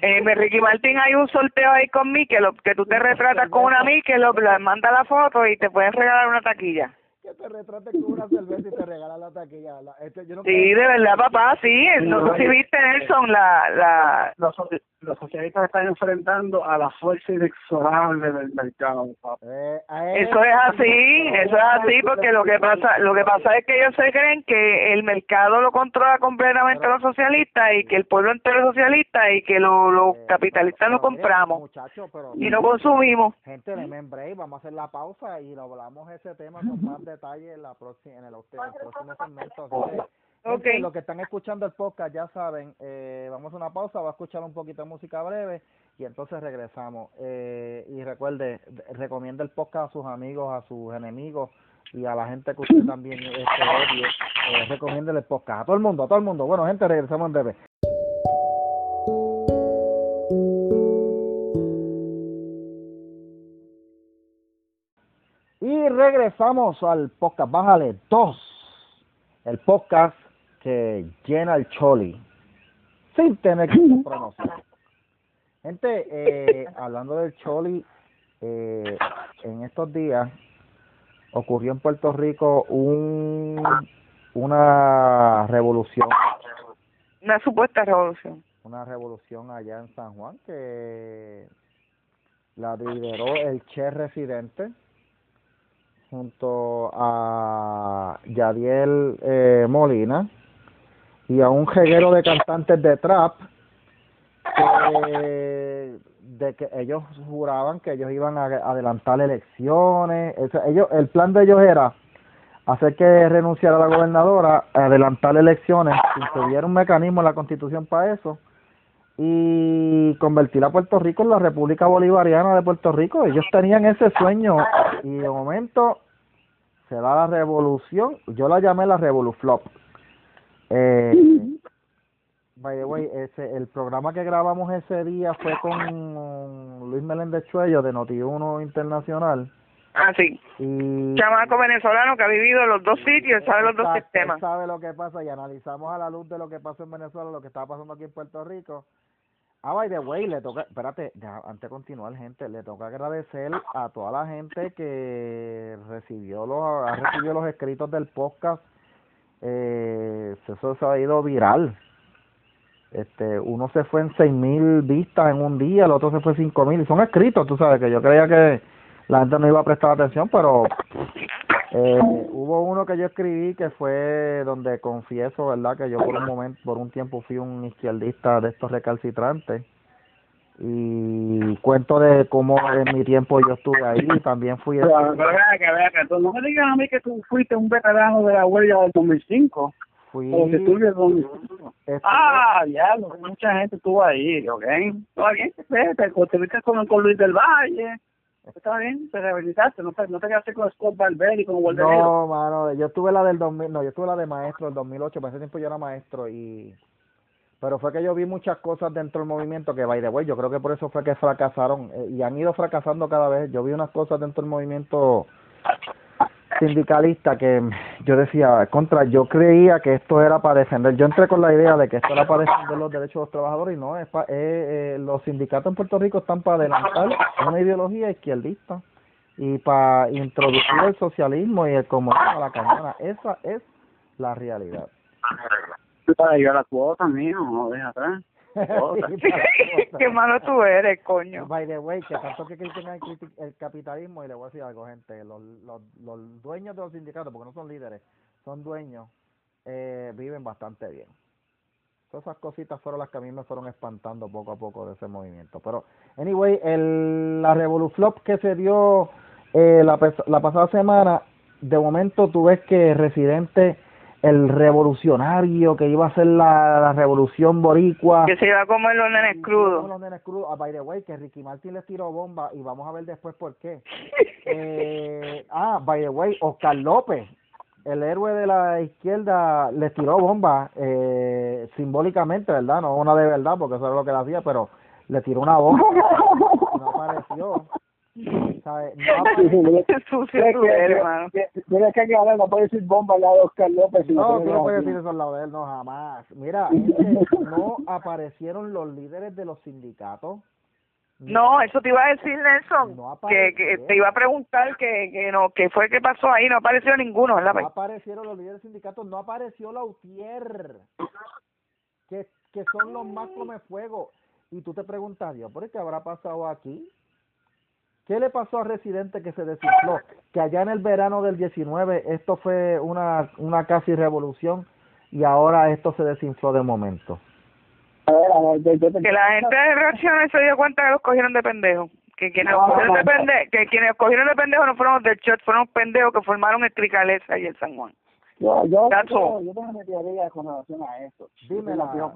eh, Ricky Martín, hay un sorteo ahí con mí que, lo, que tú te retratas con una mí que lo, manda la foto y te pueden regalar una taquilla que te retrate con una cerveza y te regala la taquilla. este, yo no sí, de verdad, papá, sí. No, sé si viste, Nelson, la... la... Los, los socialistas están enfrentando a la fuerza inexorable del mercado. Eh, eso es así, eso es así, porque lo que pasa lo que pasa es que ellos se creen que el mercado lo controla completamente los socialistas y que el pueblo entero es socialista y que los eh, capitalistas lo compramos y no consumimos. Gente de Membrane, vamos a hacer la pausa y lo hablamos ese tema con más detalle en, la próxima, en el, próximo segmento. Okay. Los que están escuchando el podcast ya saben, eh, vamos a una pausa, va a escuchar un poquito de música breve y entonces regresamos. Eh, y recuerde, recomienda el podcast a sus amigos, a sus enemigos y a la gente que usted también este. Eh, recomienda el podcast a todo el mundo, a todo el mundo. Bueno, gente, regresamos en breve. Regresamos al podcast, bájale dos. El podcast que llena el choli sin tener que pronunciar. Gente, eh, hablando del choli, eh, en estos días ocurrió en Puerto Rico un una revolución. Una supuesta revolución. Una revolución allá en San Juan que la lideró el Che residente junto a Yadiel eh, Molina y a un jeguero de cantantes de trap de que ellos juraban que ellos iban a adelantar elecciones. Ellos el plan de ellos era hacer que renunciara la gobernadora adelantar elecciones tuviera un mecanismo en la constitución para eso y convertir a Puerto Rico en la República Bolivariana de Puerto Rico. Ellos tenían ese sueño y de momento se da la revolución. Yo la llamé la Revoluflop. Eh, by the way, ese, el programa que grabamos ese día fue con Luis Meléndez Chuello de Noti1 Internacional. Ah, sí. Y, Chamaco venezolano que ha vivido los dos sitios, sabe los dos sistemas. Sabe lo que pasa y analizamos a la luz de lo que pasó en Venezuela, lo que está pasando aquí en Puerto Rico. Ah, by the way, le toca, espérate, antes de continuar, gente, le toca agradecer a toda la gente que recibió los, ha recibido los escritos del podcast eh, eso se ha ido viral. Este, uno se fue en seis mil vistas en un día, el otro se fue cinco mil, y son escritos, tú sabes, que yo creía que la gente no iba a prestar atención, pero eh, hubo uno que yo escribí que fue donde confieso, ¿verdad? Que yo por un momento, por un tiempo fui un izquierdista de estos recalcitrantes y cuento de cómo en mi tiempo yo estuve ahí también fui pero, vea que vea que tú no me digas a mí que tú fuiste un veterano de la huelga del 2005 fui o que tú este, ah ya mucha gente estuvo ahí ¿ok? está bien te viste con, con Luis del Valle está bien, te rehabilitaste, no te, no te quedaste con Scott Barber y con Walter No, mano, yo tuve la del 2000, no, yo tuve la de maestro del 2008, para ese tiempo yo era maestro y pero fue que yo vi muchas cosas dentro del movimiento que, by the way, yo creo que por eso fue que fracasaron eh, y han ido fracasando cada vez. Yo vi unas cosas dentro del movimiento sindicalista que yo decía, contra, yo creía que esto era para defender, yo entré con la idea de que esto era para defender los derechos de los trabajadores y no, es para, eh, los sindicatos en Puerto Rico están para adelantar una ideología izquierdista y para introducir el socialismo y el comunismo a la cañona. Esa es la realidad para llevar la cuota, mijo, no deja atrás. Qué malo tú eres, coño. By the way, que tanto que critican el, capitalismo, y le voy a decir algo, gente, los, los, los dueños de los sindicatos, porque no son líderes, son dueños, eh, viven bastante bien. Todas esas cositas fueron las que a mí me fueron espantando poco a poco de ese movimiento. Pero, anyway, el, la Revoluflop que se dio eh, la, la pasada semana, de momento tú ves que Residente el revolucionario que iba a hacer la, revolución boricua. Que se iba a comer los nenes crudos. Los nenes crudos. Ah, by the way, que Ricky Martin les tiró bomba y vamos a ver después por qué. eh, ah, by the way, Oscar López, el héroe de la izquierda, les tiró bomba eh, simbólicamente, ¿verdad? No una de verdad, porque eso es lo que le hacía, pero le tiró una bomba. no apareció. ¿Sabes? No, Tienes que aclarar, no puede decir bomba al lado de Oscar López. No, tú no puedes decir eso al lado de él, no, jamás. Mira, no aparecieron los líderes de los sindicatos. No, eso te iba a decir Nelson, que, que, te iba a preguntar que, que no, que fue que pasó ahí, no apareció ninguno, ¿verdad? No aparecieron los líderes del sindicato, no apareció la UTIER, que, que son los más come fuego. Y tú te preguntas, Dios, ¿por qué habrá pasado aquí? ¿Qué le pasó a Residente que se desinfló? Que allá en el verano del 19 esto fue una, una casi revolución y ahora esto se desinfló de momento. Que la gente reaccionó y se dio cuenta que los cogieron de pendejo. Que quienes, cogieron de pendejo, que quienes cogieron de pendejo no fueron los del fueron los pendejos que formaron el Tricalesa y el San Juan. Yo, yo, yo, yo tengo mi teoría con relación a eso. Dime la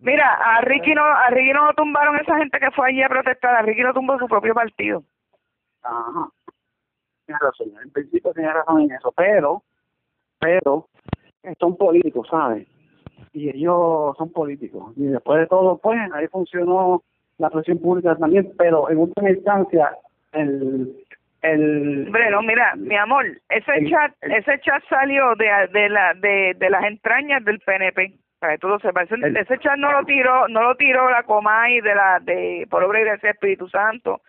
Mira, a Ricky no, a Ricky no tumbaron esa gente que fue allí a protestar, a Ricky lo tumbó su propio partido. Ajá. Tienes razón, en principio tiene razón en eso, pero, pero, son políticos, ¿sabes? Y ellos son políticos. Y después de todo, pues, ahí funcionó la presión pública también, pero en última instancia, el el bueno mira mi amor ese chat ese chat salió de, de la de, de las entrañas del PNP para que tú lo sepas. Ese, ese chat no lo tiró no lo tiró la Comay de la de por obra y ese Espíritu Santo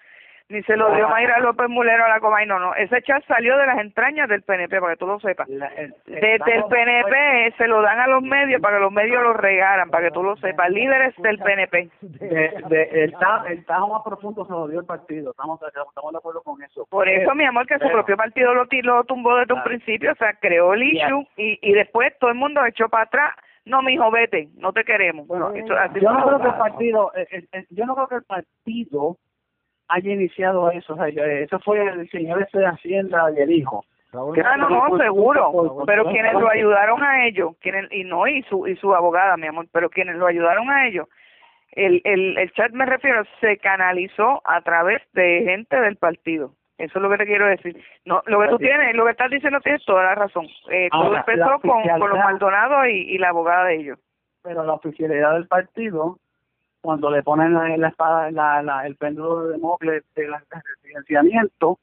ni se lo dio Mayra López Mulero a la Comay, no, no, ese chat salió de las entrañas del PNP, para que tú lo sepas. Desde el PNP se lo dan a los medios para que los medios lo regaran, para que tú lo sepas, líderes del PNP. De, de, el, el tajo más profundo se lo dio el partido, estamos, estamos de acuerdo con eso. Por eso, mi amor, que su propio partido lo, lo tumbó desde un principio, o sea, creó el issue y, y después todo el mundo echó para atrás no mijo vete no te queremos bueno, yo no creo que el partido eh, eh, yo no creo que el partido haya iniciado eso. O sea, eso fue el señor ese de Hacienda y el hijo. Ah, no, no, seguro. pero quienes lo ayudaron a ellos, quienes, y no, y su, y su abogada, mi amor, pero quienes lo ayudaron a ellos, el, el, el chat me refiero, se canalizó a través de gente del partido. Eso es lo que te quiero decir. No, lo que tú tienes, lo que estás diciendo tienes toda la razón. Eh, todo empezó con, con los Maldonado y, y la abogada de ellos. Pero la oficialidad del partido cuando le ponen la, la espada, la, la, el péndulo de Mocles del residenciamiento,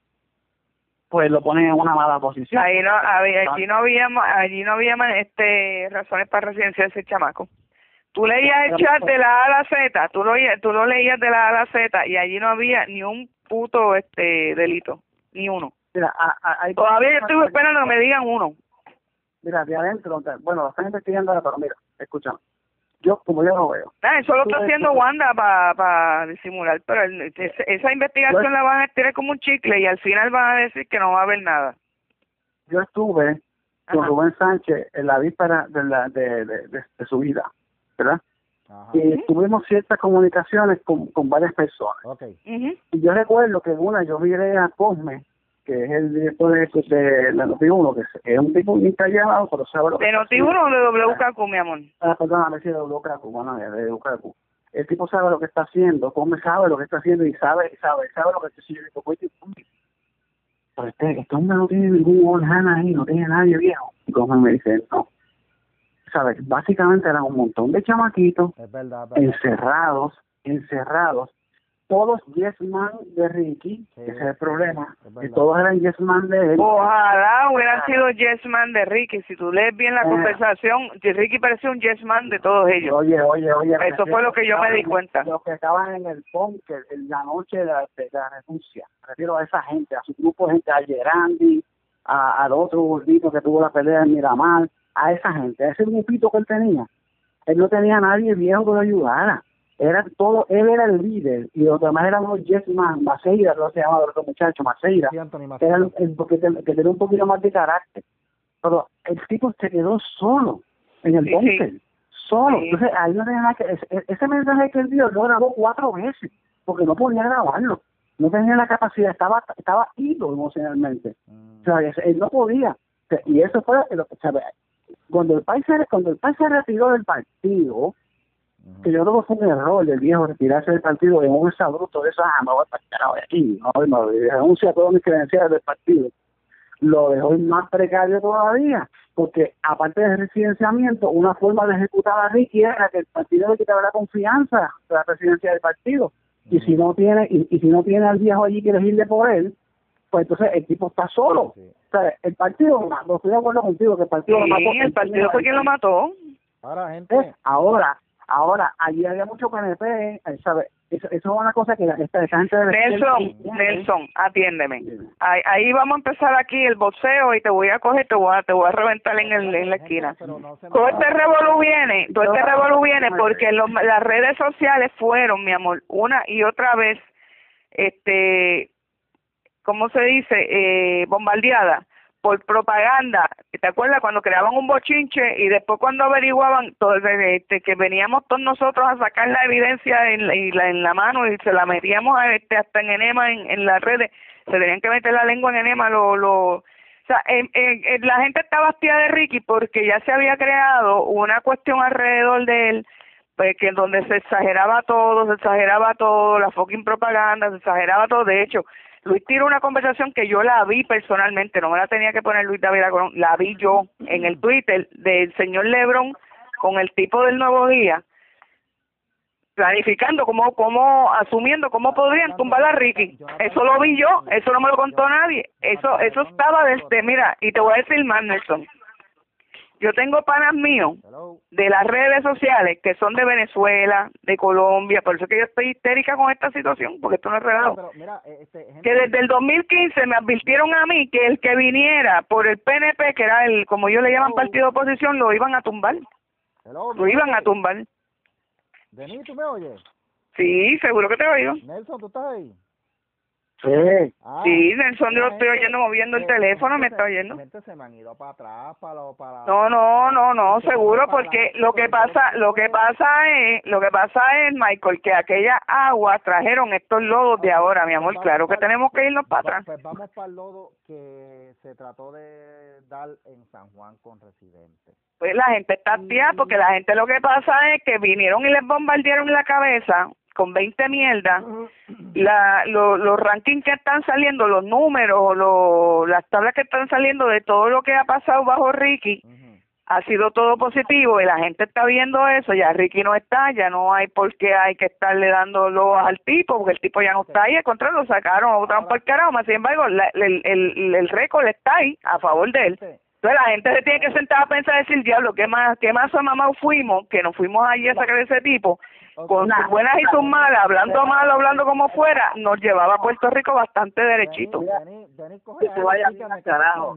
pues lo ponen en una mala posición. Ahí no, allí no había, allí no había este razones para residenciar ese chamaco. Tú leías el chat de la A a la Z, tú lo, tú lo leías de la A a la Z y allí no había ni un puto este delito, ni uno. Mira, Todavía estoy esperando que me digan uno. Mira, de adentro, bueno, lo están investigando pero mira, escúchame yo como yo lo veo. Ah, eso lo está haciendo Wanda para pa disimular, pero esa investigación la van a tirar como un chicle y al final van a decir que no va a haber nada. Yo estuve con Rubén Sánchez en la víspera de, la, de, de, su vida, ¿verdad? Y tuvimos ciertas comunicaciones con, con varias personas. Okay. Y yo recuerdo que una yo miré a Cosme que es el director de, de la Noti1, que es un tipo muy callado, pero sabe lo que ¿De Noti1 o de WKQ, mi amor? Ah, perdón, si de WKQ, bueno, de WKQ. El tipo sabe lo que está haciendo, Come sabe lo que está haciendo y sabe, sabe, sabe lo que está haciendo. Pues, pero este, este hombre no tiene ningún orjana ahí, no tiene nadie viejo. Y Come me dice, no. ¿Sabes? Básicamente eran un montón de chamaquitos encerrados, encerrados todos yes man de Ricky, ese es el problema, y todos eran yes man de él. Ojalá hubieran sido yes man de Ricky, si tú lees bien la eh. conversación, Ricky parecía un yes man de todos ellos. Oye, oye, oye. Eso fue lo que yo me di cuenta. Los que estaban en el bunker en la noche de la, de la renuncia, me refiero a esa gente, a su grupo de gente, a Gerandi, a, al otro gordito que tuvo la pelea en Miramar, a esa gente, a ese grupito que él tenía. Él no tenía nadie viejo que lo ayudara era todo, él era el líder y los demás eran los Yes Man, Maceira, no se llamaba el otro muchacho, Maceira, era el, el, que, que tenía un poquito más de carácter. Pero el tipo se quedó solo en el sí, solo. Entonces, ahí no tenía nada que. Ese, ese mensaje que él dio lo grabó cuatro veces, porque no podía grabarlo. No tenía la capacidad, estaba estaba ido emocionalmente. O sea, él no podía. Y eso fue. Lo, cuando el país se, cuando el país se retiró del partido, que yo creo que fue un error del viejo retirarse del partido en un sabroso de eso, ah, me voy a de aquí, no, no, renuncia a todas mis credenciales del partido. Lo dejó más precario todavía, porque aparte del residenciamiento, una forma de ejecutar a Ricky era que el partido le quitara la confianza de la presidencia del partido. Y si no tiene, y, si no tiene al viejo allí que elegirle por él, pues entonces el tipo está solo. O sea, el partido, no estoy de acuerdo contigo, que el partido lo mató. el partido fue quien lo mató. Ahora, gente. ahora, Ahora, allí había mucho PNP, eh, ¿sabes? Eso, eso, es una cosa que esta, gente Nelson, Nelson, atiéndeme. Ahí, ahí, vamos a empezar aquí el boxeo y te voy a coger, te voy a, te voy a reventar en, el, en la esquina. todo este revolú viene, todo este revolú viene porque las redes sociales fueron, mi amor, una y otra vez, este, ¿cómo se dice? Eh, bombardeada por propaganda. ¿Te acuerdas cuando creaban un bochinche y después cuando averiguaban todo, este, que veníamos todos nosotros a sacar la evidencia en la, en la mano y se la metíamos a este, hasta en enema en, en las redes, se tenían que meter la lengua en enema, lo, lo, o sea, la gente estaba hastía de Ricky porque ya se había creado una cuestión alrededor de él, pues que donde se exageraba todo, se exageraba todo, la fucking propaganda, se exageraba todo, de hecho, Luis tiró una conversación que yo la vi personalmente, no me la tenía que poner Luis David Colón, la vi yo en el Twitter del señor Lebron con el tipo del Nuevo Día, planificando cómo, cómo, asumiendo cómo podrían tumbar a Ricky. Eso lo vi yo, eso no me lo contó nadie, eso, eso estaba desde, mira, y te voy a decir más, Nelson, yo tengo panas míos de las redes sociales que son de Venezuela, de Colombia, por eso es que yo estoy histérica con esta situación, porque esto no es regalo. Eh, este, que desde el 2015 me advirtieron a mí que el que viniera por el PNP, que era el, como ellos le llaman partido de oposición, lo iban a tumbar. lo iban a tumbar. Denis, ¿tú me oyes? Sí, seguro que te oigo. Nelson, ¿tú estás ahí? Sí. Ah, sí, Nelson, yo lo estoy oyendo moviendo el teléfono, me está oyendo. se me han ido para atrás, para, para... No, no, no, no, seguro, porque lo que pasa, lo que pasa es, lo que pasa es, Michael, que aquella agua trajeron estos lodos de ahora, mi amor, claro que tenemos que irnos para atrás. Pues vamos para el lodo que se trató de dar en San Juan con residentes. Pues la gente está tía, porque la gente lo que pasa es que vinieron y les bombardearon la cabeza con 20 mierdas, la, los rankings que están saliendo, los números, lo, las tablas que están saliendo de todo lo que ha pasado bajo Ricky, ha sido todo positivo y la gente está viendo eso, ya Ricky no está, ya no hay por qué hay que estarle dándolo al tipo, porque el tipo ya no está ahí, al contrario, lo sacaron, lo botaron por el carajo, sin embargo, el, el, el récord está ahí a favor de él. Entonces la gente se tiene que sentar a pensar y decir, diablo, ¿qué más, qué más a mamá fuimos? Que nos fuimos allí a sacar ese tipo con sus buenas y sus malas, hablando mal, hablando como fuera, nos llevaba a Puerto Rico bastante derechito. que se vaya bien al carajo.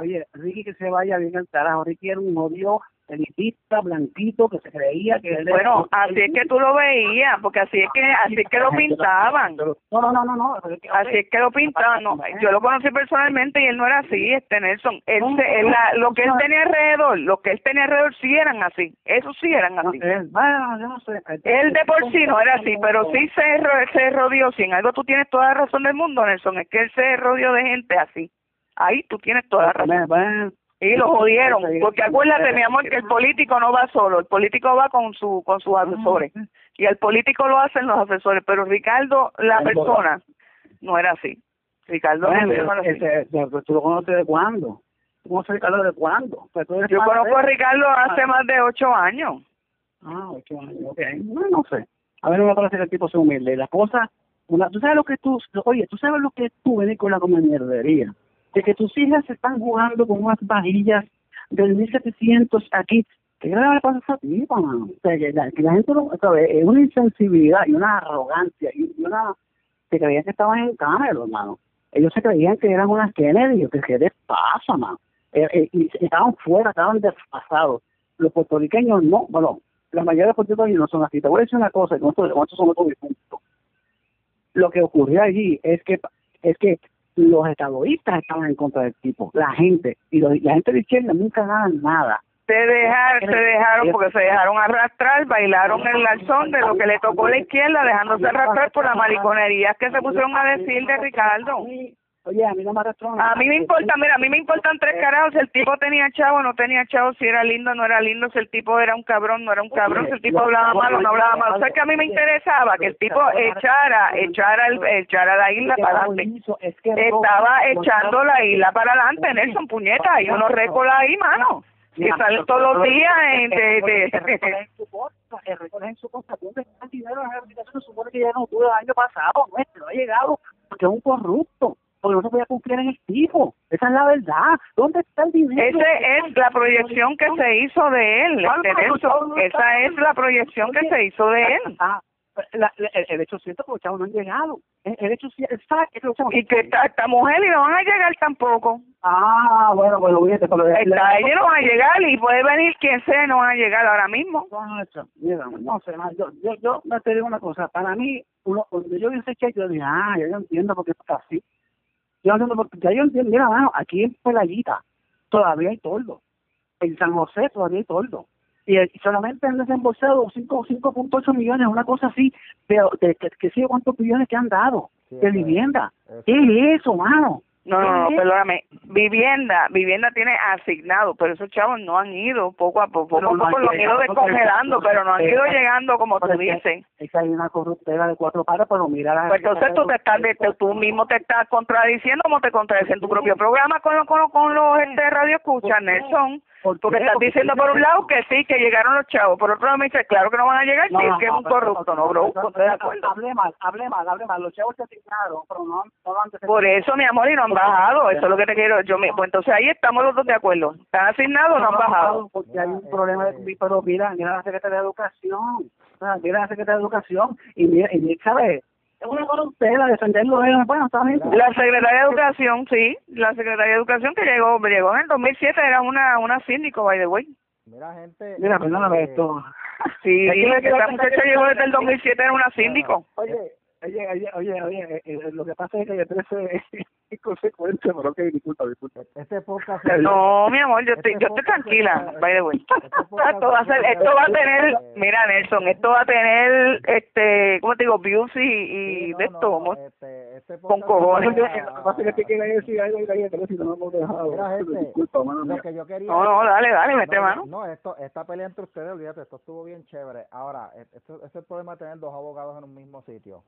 oye, Ricky que se vaya bien al carajo. Ricky era un odio elitista, blanquito, que se creía que él Bueno, así es que tú lo veías, porque así es que así es que lo pintaban. No, no, no, no, no. Así es que lo pintaban. No, yo lo conocí personalmente y él no era así, este Nelson. Él, lo que él tenía alrededor, lo que él tenía alrededor sí eran así. Eso sí eran así. Él de por sí no era así, pero sí se, se rodeó. Si en algo tú tienes toda la razón del mundo, Nelson, es que él se rodeó de gente así. Ahí tú tienes toda la razón. Y lo jodieron, porque acuérdate, mi amor, que el político no va solo, el político va con su con sus asesores. Y el político lo hacen los asesores, pero Ricardo, la persona, no era así. Ricardo no era así. ¿Tú lo conoces de cuándo? ¿Tú conoces Ricardo de cuándo? Pues Yo conozco a Ricardo hace ah. más de ocho años. Ah, ocho años, ok. No, no sé. A ver, no me parece que el tipo sea humilde. La cosa, una, tú sabes lo que tú, oye, tú sabes lo que tú venís con la como mierdería de que tus hijas están jugando con unas vajillas del 1700 aquí. ¿Qué grave pasa a ti, O sea, que la, gente lo sabe, es una insensibilidad y una arrogancia y una se creían que estaban en cámara, hermano. Ellos se creían que eran unas Kennedy, que qué les pasa. Eh, eh, y estaban fuera, estaban desfasados. Los puertorriqueños no, bueno, la mayoría de los puertorriqueños no son así. Te voy a decir una cosa, con esto, con son otros. Lo que ocurrió allí es que es que los estadoístas estaban en contra del tipo, la gente, y la gente de izquierda nunca ganan nada. Se dejaron, se dejaron porque se dejaron arrastrar, bailaron el alzón de lo que le tocó a la izquierda, dejándose arrastrar por la mariconería que se pusieron a decir de Ricardo. Oye, a mí no me arrastró. A mí me importa, mira, a mí me importan tres carajos si el tipo tenía chavo o no tenía chavo, si era lindo o no era lindo, si el tipo era un cabrón no era un cabrón, si el tipo hablaba mal o no hablaba mal. O sea que a mí me interesaba que el tipo echara, echara, el, echara la isla para adelante. Estaba echando la isla para adelante, Nelson, puñeta, y uno récord ahí, mano. Y salen todos los días en, de, de, el récord en su costa, ¿dónde está el dinero de la rehabilitación? Supone que ya no tuvo el año pasado, no ha llegado, porque es un corrupto porque no se podía cumplir en el tipo. Esa es la verdad. ¿Dónde está el dinero? Esa es la proyección que se hizo de él. Esa es la proyección que se hizo de él. Ah, la, el, hecho cierto que los chavos no han llegado. El, hecho cierto Y que esta, esta mujer y no van a llegar tampoco. Ah, bueno, bueno, fíjate, pero... Está, ellos no van a llegar y puede venir quien sea, no van a llegar ahora mismo. Mira, no sé, yo, yo, yo te digo una cosa, para mí, uno, cuando yo vi ese cheque, yo dije, ah, yo entiendo por qué está así. Yo ya yo entiendo, mira, mano, aquí en Pelayita todavía hay toldo. En San José todavía hay toldo. Y, solamente han desembolsado 5.8 millones, una cosa así, pero de, que, que sé cuántos millones que han dado de vivienda. ¿Qué es eso, mano? No, no, no, perdóname. Vivienda, vivienda tiene asignado, pero esos chavos no han ido poco a poco, poco a poco lo han ido descongelando, pero no han ido llegando como tú dices. Es que hay una corruptela de cuatro patas, pero mira Pues entonces tú te estás, tú mismo te estás contradiciendo como te contradices en tu propio programa con, con, con los de radio escucha, Nelson. Porque estás diciendo por un lado que sí, que llegaron los chavos, por otro lado me dices, claro que no van a llegar, no, es que es un corrupto, no, bro. Hable mal, hable mal, hable mal, los chavos se asignaron, pero no, no han Por eso, mi amor, y no han bajado, eso es lo que te quiero, yo me, pues entonces ahí estamos los dos de acuerdo, están asignados o no han bajado. Porque hay un problema, de, pero mira, mira la Secretaría de Educación, mira la Secretaría de Educación, y mira, y ¿sabes? una corruptela defenderlo bueno la secretaria de educación sí la secretaria de educación que llegó llegó en el 2007 era una una síndico by the way. Mira gente mira perdóname eh, esto. Sí esa muchacha llegó desde el 2007 era una síndico. Oye Oye, oye, oye, oye, eh, eh, lo que pasa es que yo 13 es consecuencia, pero ok, disculpa, disculpa. Este podcast... No, mi amor, yo estoy, yo estoy tranquila, by the way. Este esto va a ser, esto va a tener, mira Nelson, esto va a tener, este, ¿cómo te digo? Views y, y de esto, como, este, este con cojones. Lo que pasa es que te quiere decir algo y calle 13 no me hemos dejado. Mira, este, disculpa, mano. Lo que yo quería... No, no, dale, dale, mete mano. No, esto, esta pelea entre ustedes, olvídate, esto estuvo bien chévere. Ahora, esto, es el problema de tener dos abogados en un mismo sitio.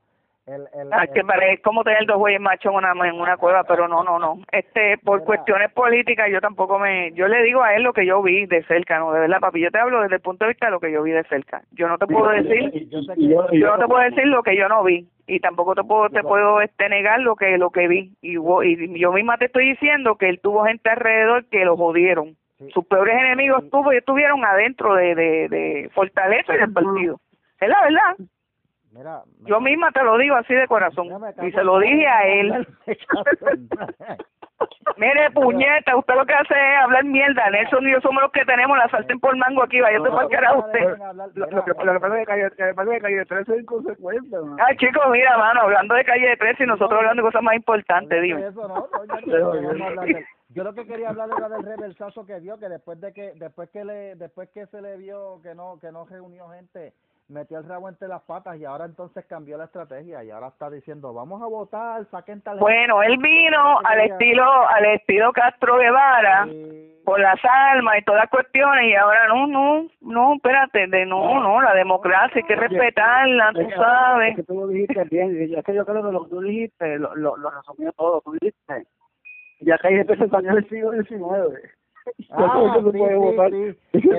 El, el, ah, que parece como tener dos güeyes machos en una, en una cueva, pero no, no, no. Este, por cuestiones políticas, yo tampoco me. Yo le digo a él lo que yo vi de cerca, ¿no? De verdad, papi, yo te hablo desde el punto de vista de lo que yo vi de cerca. Yo no te puedo decir. Yo, no te puedo decir lo que yo no vi. Y tampoco te puedo te puedo este negar lo que lo que vi. Y, y yo misma te estoy diciendo que él tuvo gente alrededor que lo jodieron. Sus peores enemigos estuvo, estuvieron adentro de, de, de Fortaleza y del partido. Es la verdad. Yo misma te lo digo así de corazón. Y se lo dije a él. Mire, puñeta, usted lo que hace es hablar mierda. Nelson y yo somos los que tenemos la sartén por mango aquí. Vaya, te para carajo usted. Lo que pasa es que calle de 13 es inconsecuente. Ay, chicos, mira, mano, hablando de calle de 13 y nosotros hablando de cosas más importantes, dime. Yo lo que quería hablar era del reversazo que dio, que después de que después que le después que se le vio que no que no reunió gente metió el rabo entre las patas y ahora entonces cambió la estrategia y ahora está diciendo vamos a votar, saquen tal Bueno, él vino al estilo al estilo Castro Guevara por las almas y todas las cuestiones y ahora no, no, no, espérate, de no, no, la democracia hay que respetarla, tú sabes. Es que tú lo dijiste bien, es que yo creo que lo que tú dijiste lo, lo, lo resumió todo, tú dijiste, ya que hay gente en el siglo XIX. Ah, sí, sí,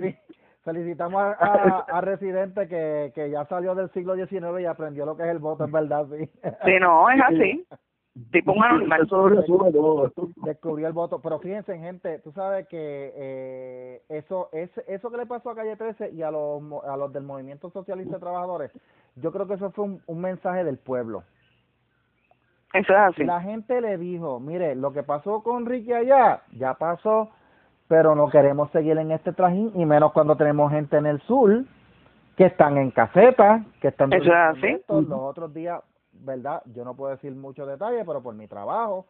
sí. Felicitamos a, a, Residente que, que ya salió del siglo XIX y aprendió lo que es el voto, es verdad, sí. Sí, no, es así. Tipo un animal. Descubrió el voto. Pero fíjense, gente, tú sabes que eh, eso es eso que le pasó a Calle 13 y a los, a los del Movimiento Socialista de Trabajadores, yo creo que eso fue un, un mensaje del pueblo. Eso es así. La gente le dijo, mire, lo que pasó con Ricky allá, ya pasó pero no queremos seguir en este trajín y menos cuando tenemos gente en el sur que están en caseta, que están Eso así. los otros días, ¿verdad? Yo no puedo decir mucho detalle, pero por mi trabajo,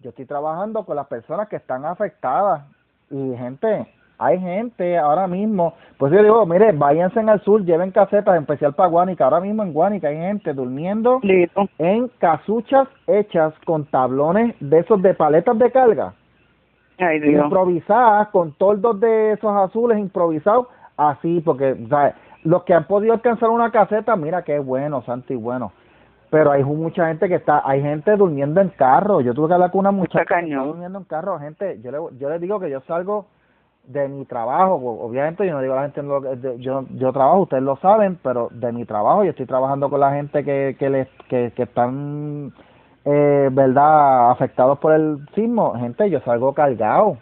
yo estoy trabajando con las personas que están afectadas. Y gente, hay gente ahora mismo, pues yo digo, mire, váyanse al sur, lleven casetas, en especial para Guanica, ahora mismo en Guanica hay gente durmiendo en casuchas hechas con tablones de esos de paletas de carga improvisadas, con toldos de esos azules improvisados, así, porque los que han podido alcanzar una caseta, mira qué bueno, Santi, bueno. Pero hay mucha gente que está, hay gente durmiendo en carro. Yo tuve que hablar con una muchacha durmiendo en carro. Gente, yo le, yo les digo que yo salgo de mi trabajo, obviamente yo no digo a la gente, yo, yo trabajo, ustedes lo saben, pero de mi trabajo yo estoy trabajando con la gente que, que, les, que, que están eh, ¿verdad?, afectados por el sismo, gente, yo salgo cargado.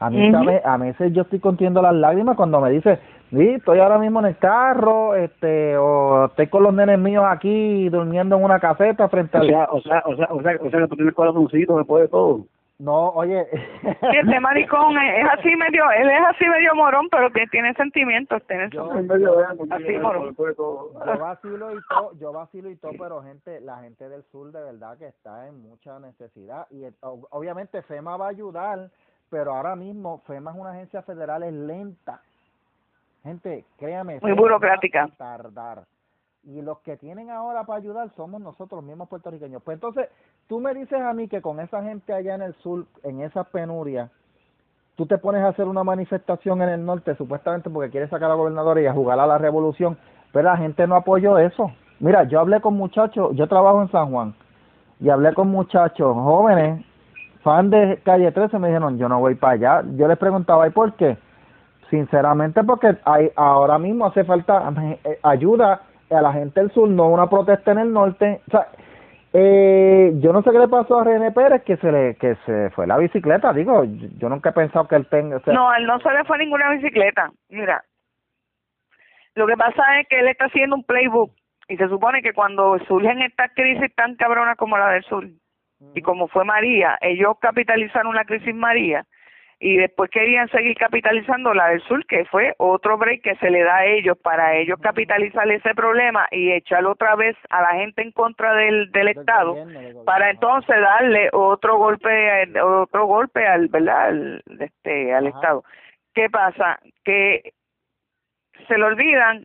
A mí, a veces yo estoy contiendo las lágrimas cuando me dice, sí, estoy ahora mismo en el carro, este, o estoy con los nenes míos aquí durmiendo en una caseta frente a... O sea, o sea, o sea, o sea, o sea que tú tienes corazoncito después de todo. No, oye. este maricón es, así medio, él es así medio morón, pero que tiene sentimientos, tiene yo, medio así morón. Yo vacilo y todo, yo vacilo y todo, pero gente, la gente del sur de verdad que está en mucha necesidad y obviamente FEMA va a ayudar, pero ahora mismo FEMA es una agencia federal es lenta. Gente, créame. Muy burocrática. tardar y los que tienen ahora para ayudar somos nosotros mismos puertorriqueños. Pues entonces, tú me dices a mí que con esa gente allá en el sur, en esas penurias, tú te pones a hacer una manifestación en el norte supuestamente porque quieres sacar a la gobernadora y a jugar a la revolución, pero la gente no apoyó eso. Mira, yo hablé con muchachos, yo trabajo en San Juan, y hablé con muchachos jóvenes, fan de Calle 13, me dijeron, yo no voy para allá. Yo les preguntaba, ¿y por qué? Sinceramente porque hay, ahora mismo hace falta eh, ayuda a la gente del sur, no una protesta en el norte. O sea, eh, yo no sé qué le pasó a René Pérez que se le que se fue la bicicleta. Digo, yo, nunca he pensado que él tenga. no, él no se le fue ninguna bicicleta. Mira, lo que pasa es que él está haciendo un playbook y se supone que cuando surgen estas crisis tan cabronas como la del sur y como fue María, ellos capitalizaron la crisis María y después querían seguir capitalizando la del sur, que fue otro break que se le da a ellos para ellos capitalizar ese problema y echarlo otra vez a la gente en contra del, del Estado, para entonces darle otro golpe, otro golpe al, ¿verdad? Al, este, al Estado. ¿Qué pasa? Que se le olvidan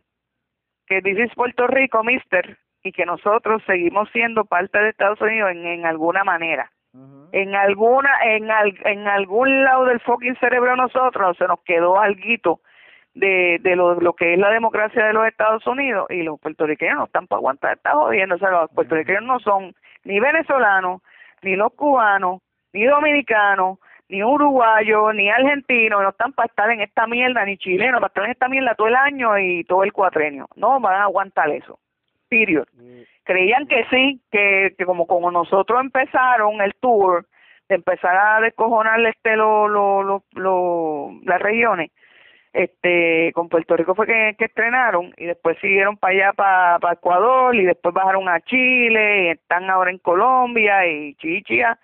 que dice Puerto Rico, mister, y que nosotros seguimos siendo parte de Estados Unidos en, en alguna manera en alguna en en algún lado del fucking cerebro nosotros se nos quedó algo de, de lo, lo que es la democracia de los Estados Unidos y los puertorriqueños no están para aguantar, está jodiendo, o sea, los puertorriqueños no son ni venezolanos, ni los cubanos, ni dominicanos, ni uruguayos, ni argentinos, no están para estar en esta mierda, ni chilenos, para estar en esta mierda todo el año y todo el cuatrenio, no van a aguantar eso, period creían que sí, que, que como como nosotros empezaron el tour de empezar a descojonar este lo, lo, lo, lo, las regiones, este con Puerto Rico fue que, que estrenaron y después siguieron para allá para, para Ecuador y después bajaron a Chile y están ahora en Colombia y chichia.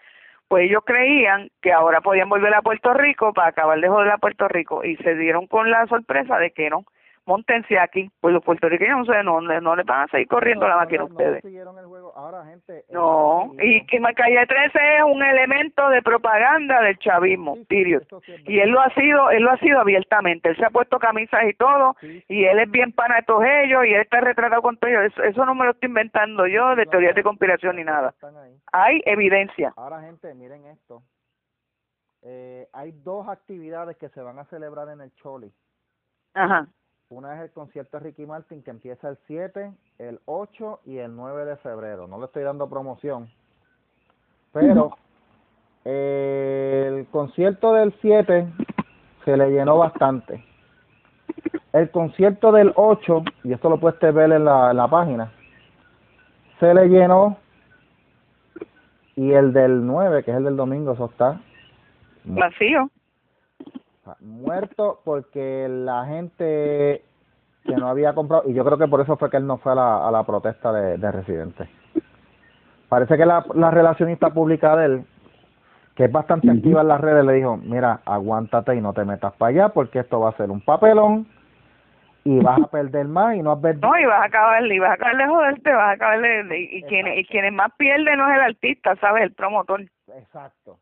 Pues ellos creían que ahora podían volver a Puerto Rico para acabar de joder a Puerto Rico y se dieron con la sorpresa de que no montense aquí, pues los puertorriqueños no, no, no le van a seguir corriendo la máquina a ustedes. no, y que Calle 13 es un elemento de propaganda del chavismo, y él lo ha sido, él lo ha sido abiertamente, él se ha puesto camisas y todo, y él es bien pana de todos ellos, y él está retratado con todos ellos, eso, no me lo estoy inventando yo de teorías de conspiración ni nada. Hay evidencia. Ahora gente, miren esto. Eh, hay dos actividades que se van a celebrar en el Choli. Ajá. Una es el concierto de Ricky Martin que empieza el 7, el 8 y el 9 de febrero. No le estoy dando promoción. Pero el concierto del 7 se le llenó bastante. El concierto del 8, y esto lo puedes ver en la, en la página, se le llenó. Y el del 9, que es el del domingo, eso está vacío muerto porque la gente que no había comprado, y yo creo que por eso fue que él no fue a la, a la protesta de, de residentes. Parece que la, la relacionista pública de él que es bastante activa en las redes, le dijo, mira, aguántate y no te metas para allá porque esto va a ser un papelón y vas a perder más y no has perdido. No, y vas a acabar, y vas a acabar de joderte, vas a acabar de, y, quienes, y quienes más pierden no es el artista, ¿sabes? El promotor. Exacto.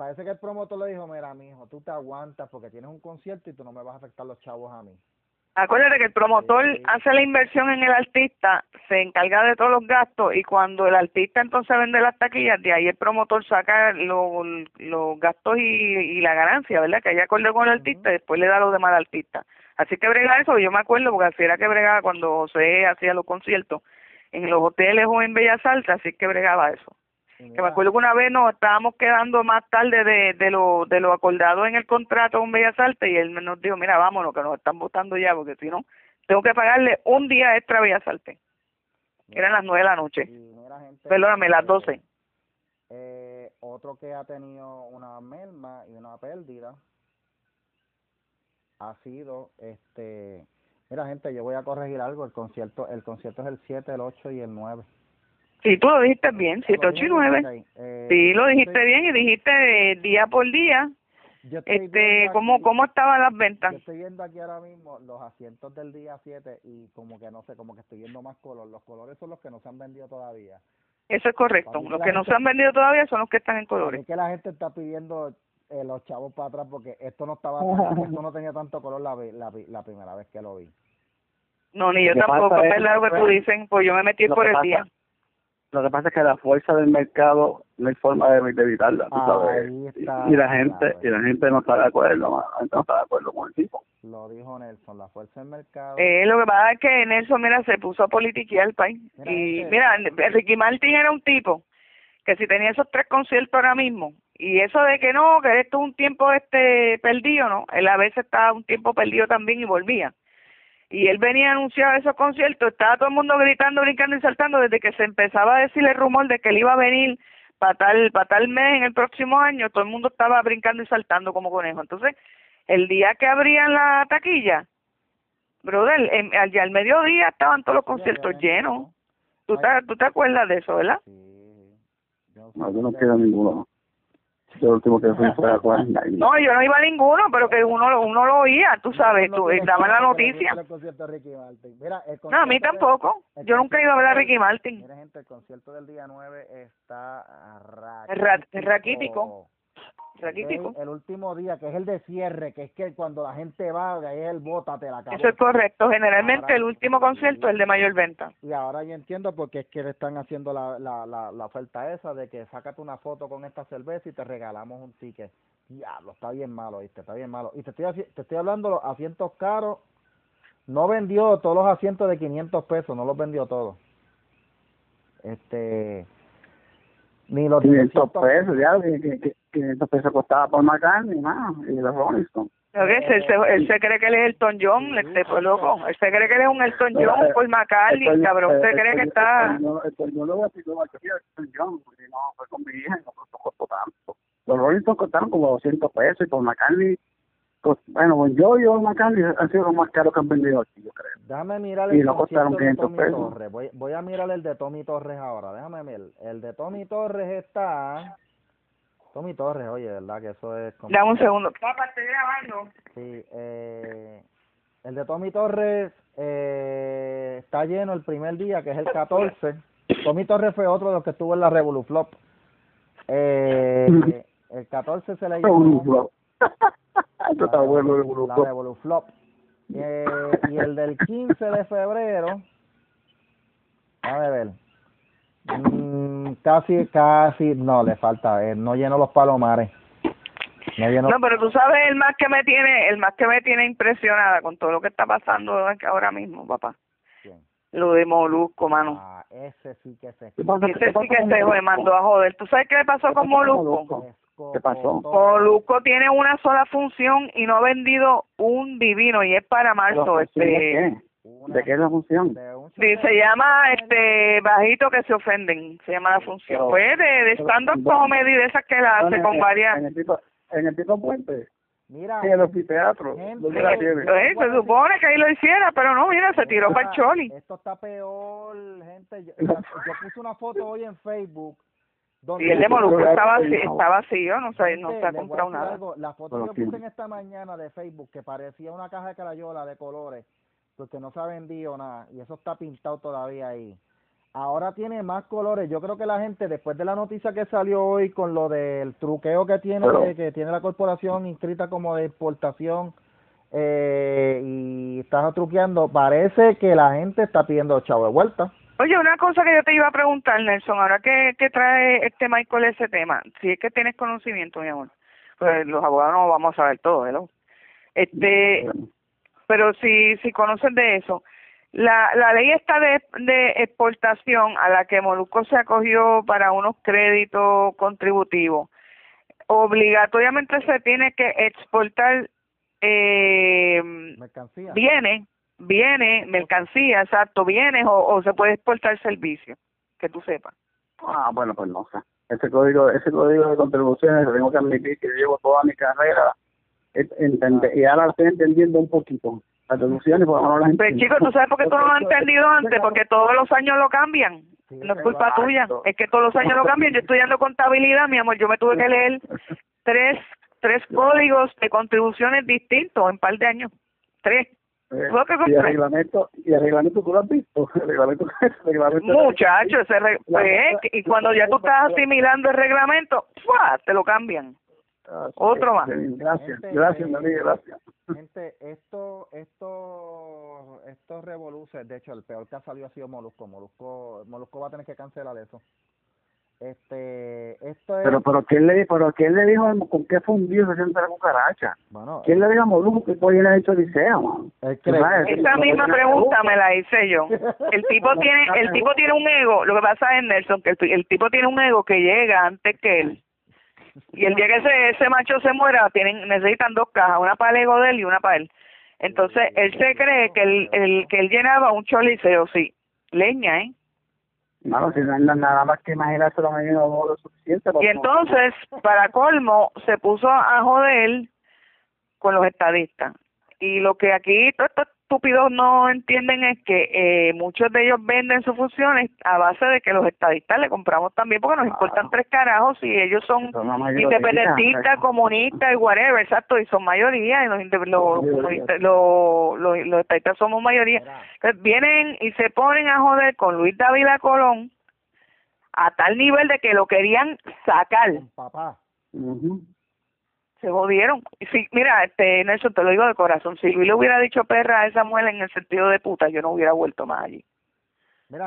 Parece que el promotor le dijo, mira, mijo, tú te aguantas porque tienes un concierto y tú no me vas a afectar los chavos a mí. Acuérdate que el promotor hace la inversión en el artista, se encarga de todos los gastos y cuando el artista entonces vende las taquillas, de ahí el promotor saca los, los gastos y, y la ganancia, ¿verdad? Que haya acuerdo con el artista y después le da lo demás al artista. Así que brega eso, yo me acuerdo porque así era que bregaba cuando José hacía los conciertos en los hoteles o en Bellas Artes, así que bregaba eso que me acuerdo que una vez nos estábamos quedando más tarde de, de lo de lo acordado en el contrato con Bellas Artes y él nos dijo, mira, vámonos, que nos están votando ya, porque si no, tengo que pagarle un día extra a Bellas Artes. Eran las nueve de la noche. Perdóname, las doce. Eh, otro que ha tenido una merma y una pérdida ha sido este mira gente yo voy a corregir algo el concierto el concierto es el 7 el 8 y el 9 Sí, tú lo dijiste bien, 7, 8 y 9. Eh, sí, lo dijiste bien y dijiste día por día. este, ¿cómo, ¿Cómo estaban las ventas? Yo estoy viendo aquí ahora mismo los asientos del día 7 y como que no sé, como que estoy viendo más color. Los colores son los que no se han vendido todavía. Eso es correcto. Los que no se han vendido todavía son los que están en colores. Es que la gente está pidiendo eh, los chavos para atrás porque esto no estaba, esto no tenía tanto color la, la, la primera vez que lo vi. No, ni yo tampoco, es lo que tú dicen, pues yo me metí por el día. Lo que pasa es que la fuerza del mercado no hay forma de, evitarla, tú sabes. y, la gente y la gente no está de acuerdo, la gente no está de acuerdo con el tipo. Lo dijo Nelson, la fuerza del mercado. Eh, lo que pasa es que Nelson, mira, se puso a politiquear el país. y mira, Ricky Martin era un tipo que si tenía esos tres conciertos ahora mismo, y eso de que no, que esto es un tiempo este perdido, ¿no? Él a veces estaba un tiempo perdido también y volvía y él venía a anunciar esos conciertos, estaba todo el mundo gritando, brincando y saltando desde que se empezaba a decir el rumor de que él iba a venir para tal, para tal mes en el próximo año, todo el mundo estaba brincando y saltando como conejo. Entonces, el día que abrían la taquilla, brother, en, al, al mediodía estaban todos los conciertos llenos. ¿Tú te, ¿Tú te acuerdas de eso, verdad? Sí. No, yo no queda ninguno. Yo último que fui fue a No, yo no iba a ninguno, pero que uno, uno lo oía, tú sabes, tú daban la noticia. No, a mí tampoco. Yo nunca he ido a ver a Ricky Martin. Mira, gente, el concierto del día 9 está raquítico. El, último día, que es el de cierre, que es que cuando la gente va, ahí es el bótate la cabeza. Eso es correcto. Generalmente el último concierto es el de mayor venta. Y ahora yo entiendo porque es que le están haciendo la, la, la, oferta esa de que sácate una foto con esta cerveza y te regalamos un ticket. Diablo, está bien malo, ¿viste? Está bien malo. Y te estoy, te estoy hablando de los asientos caros. No vendió todos los asientos de 500 pesos, no los vendió todos. Este ni los 500 pesos, ya, que, 500 pesos costaba por McCartney, más, y los Rolling Stones. Él se, él se cree que él es Elton John, este pues loco. Él se cree que él es un Elton John por McCartney, cabrón. Se cree que está. Elton John lo voy a decir, Elton John, porque no, fue con mi hija, no costó tanto. Los Rolling Stones costaron como 200 pesos y por McCartney bueno, pues yo y Paul McCartney han sido los más caros que han vendido aquí, yo creo. Déjame mirar el y no costaron 500 pesos. Torres. Voy, voy a mirar el de Tommy Torres ahora, déjame ver. El de Tommy Torres está... Tommy Torres, oye, ¿verdad? Que eso es... Como... Dame un segundo. Papá, estoy grabando. Sí, eh... El de Tommy Torres eh, está lleno el primer día, que es el 14. Tommy Torres fue otro de los que estuvo en la Revoluflop. Eh, el 14 se le llamó... Esto está bueno La Eh, y el del 15 de febrero, a ver, mm, casi, casi, no, le falta, eh, no lleno los palomares. No, no, pero tú sabes el más que me tiene, el más que me tiene impresionada con todo lo que está pasando ahora mismo, papá. Lo de Molusco, mano. Ah, ese sí que se. Ese sí que se mandó a joder. ¿Tú sabes qué le pasó con Molusco? ¿Qué pasó? Molusco tiene una sola función y no ha vendido un divino y es para marzo. Este, ¿De qué es la función? Sí, se llama este bajito que se ofenden, se llama la función. pues de, de stand-up comedy de esas que la hace con varias... En el tipo, en el tipo puente. Mira, en el anfiteatro. Eh, se supone que ahí lo hiciera, pero no, mira, se tiró para el choli. Esto está peor, gente. Yo, yo puse una foto hoy en Facebook Y el de Molusco está vacío, está vacío no se, no se ha comprado nada. la foto que puse en esta mañana de Facebook que parecía una caja de carayola de colores, porque no se ha vendido nada, y eso está pintado todavía ahí. Ahora tiene más colores. Yo creo que la gente, después de la noticia que salió hoy con lo del truqueo que tiene, que tiene la corporación inscrita como de exportación, eh, y estás truqueando, parece que la gente está pidiendo chavo de vuelta. Oye, una cosa que yo te iba a preguntar, Nelson, ahora que, que trae este Michael ese tema, si es que tienes conocimiento, mi amor, pues los abogados no vamos a saber todo, ¿verdad? Este, pero si, si conocen de eso, la, la ley esta de, de exportación a la que Molusco se acogió para unos créditos contributivos, obligatoriamente se tiene que exportar eh, mercancía. Viene viene mercancía, exacto, viene o, se puede exportar servicio, que tú sepas. Ah, bueno, pues no sé. Ese código, ese código de contribuciones, tengo que admitir que llevo toda mi carrera y ahora estoy entendiendo un poquito. Las deducciones, por no las Pues chicos, ¿tú sabes por qué tú no lo has entendido antes? Porque todos los años lo cambian. no es culpa tuya, es que todos los años lo cambian. Yo estudiando contabilidad, mi amor, yo me tuve que leer tres tres códigos de contribuciones distintos en un par de años. Tres. Eh, y el reglamento, y el reglamento tú lo has visto, el reglamento, Muchacho, ese pues, y cuando ya tú estás asimilando el reglamento, te lo cambian. Otro más. Gracias, gracias, gracias. Gente, esto, esto, estos revoluciones, de hecho, el peor que ha salido ha sido Molusco. Molusco, Molusco va a tener que cancelar eso. Este, esto es... Pero, pero ¿quién le, pero ¿quién le dijo con qué fundido se siente la cucaracha? Bueno, ¿Quién le dijo a Molusco que hoy le ha hecho Liceo, Esa misma pregunta me la hice yo. El tipo tiene, el tipo tiene un ego, lo que pasa es Nelson, que el, tipo tiene un ego que llega antes que él. Y el día que ese, ese macho se muera, tienen, necesitan dos cajas, una para el ego de él y una para él. Entonces, él se cree que el, el que él llenaba un choliseo, sí. Leña, ¿eh? No, si no nada más que imaginarse lo lo suficiente. Y entonces, para colmo, se puso a joder con los estadistas. Y lo que aquí todos estos estúpidos no entienden es que eh, muchos de ellos venden sus funciones a base de que los estadistas le compramos también porque nos importan tres carajos y ellos son, independentistas, comunistas y whatever, exacto, y son mayoría y los, los, los, los, los estadistas somos mayoría. Entonces vienen y se ponen a joder con Luis David Colón a tal nivel de que lo querían sacar. Papá se jodieron. Sí, mira, este Nelson, te lo digo de corazón, si Luis le hubiera dicho perra a esa mujer en el sentido de puta, yo no hubiera vuelto más allí.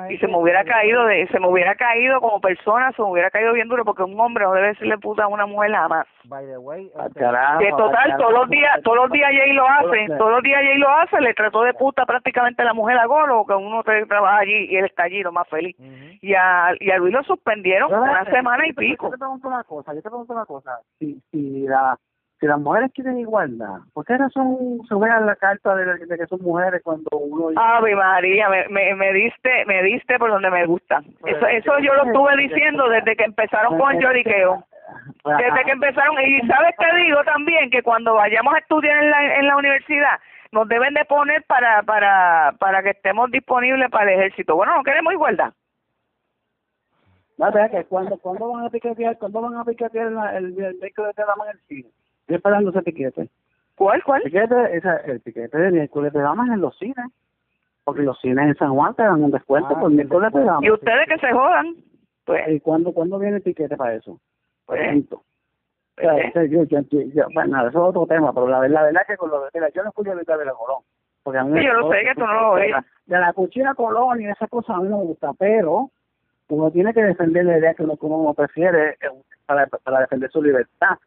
Y se me hubiera caído de se me hubiera caído como persona se me hubiera caído bien duro porque un hombre no debe decirle puta a una mujer nada más By the way, este, que total todos los días todos los días Jay lo hace todos los días Jay lo hace le trató de puta prácticamente a la mujer a Golo que uno trabaja allí y él está allí lo más feliz. Y a y a Luis lo suspendieron una semana y pico yo te pregunto una cosa yo te pregunto una cosa. Si si la si las mujeres quieren igualdad, ¿por qué razón se juegan la carta de, que son mujeres cuando uno... Ave María, me, me, me, diste me diste por donde me gusta. Eso eso yo lo estuve diciendo desde que empezaron con el lloriqueo. Desde que empezaron, y ¿sabes qué digo también? Que cuando vayamos a estudiar en la, en la universidad, nos deben de poner para para para que estemos disponibles para el ejército. Bueno, no queremos igualdad. Verdad que cuando, cuando van a piquetear, cuando van a piquetear el, el, el, vehículo de la mano en el cine Estoy esperando ese piquete. ¿Cuál, cuál? Piquete, esa, el piquete de miércoles de damas en los cines. Porque los cines en San Juan te dan un descuento ah, por miércoles de damas. Y ustedes que se jodan. Pues. ¿Y cuándo, cuándo viene el piquete para eso? Pues. Pues, yo, yo, yo, bueno, eso es otro tema, pero la, la verdad es que con lo de yo no escucho a de la Colón. Porque a mí yo lo sé que tú no lo ves. De la cuchilla Colón y esa cosa a mí no me gusta, pero uno tiene que defender la idea que uno, uno prefiere eh, para, para defender su libertad.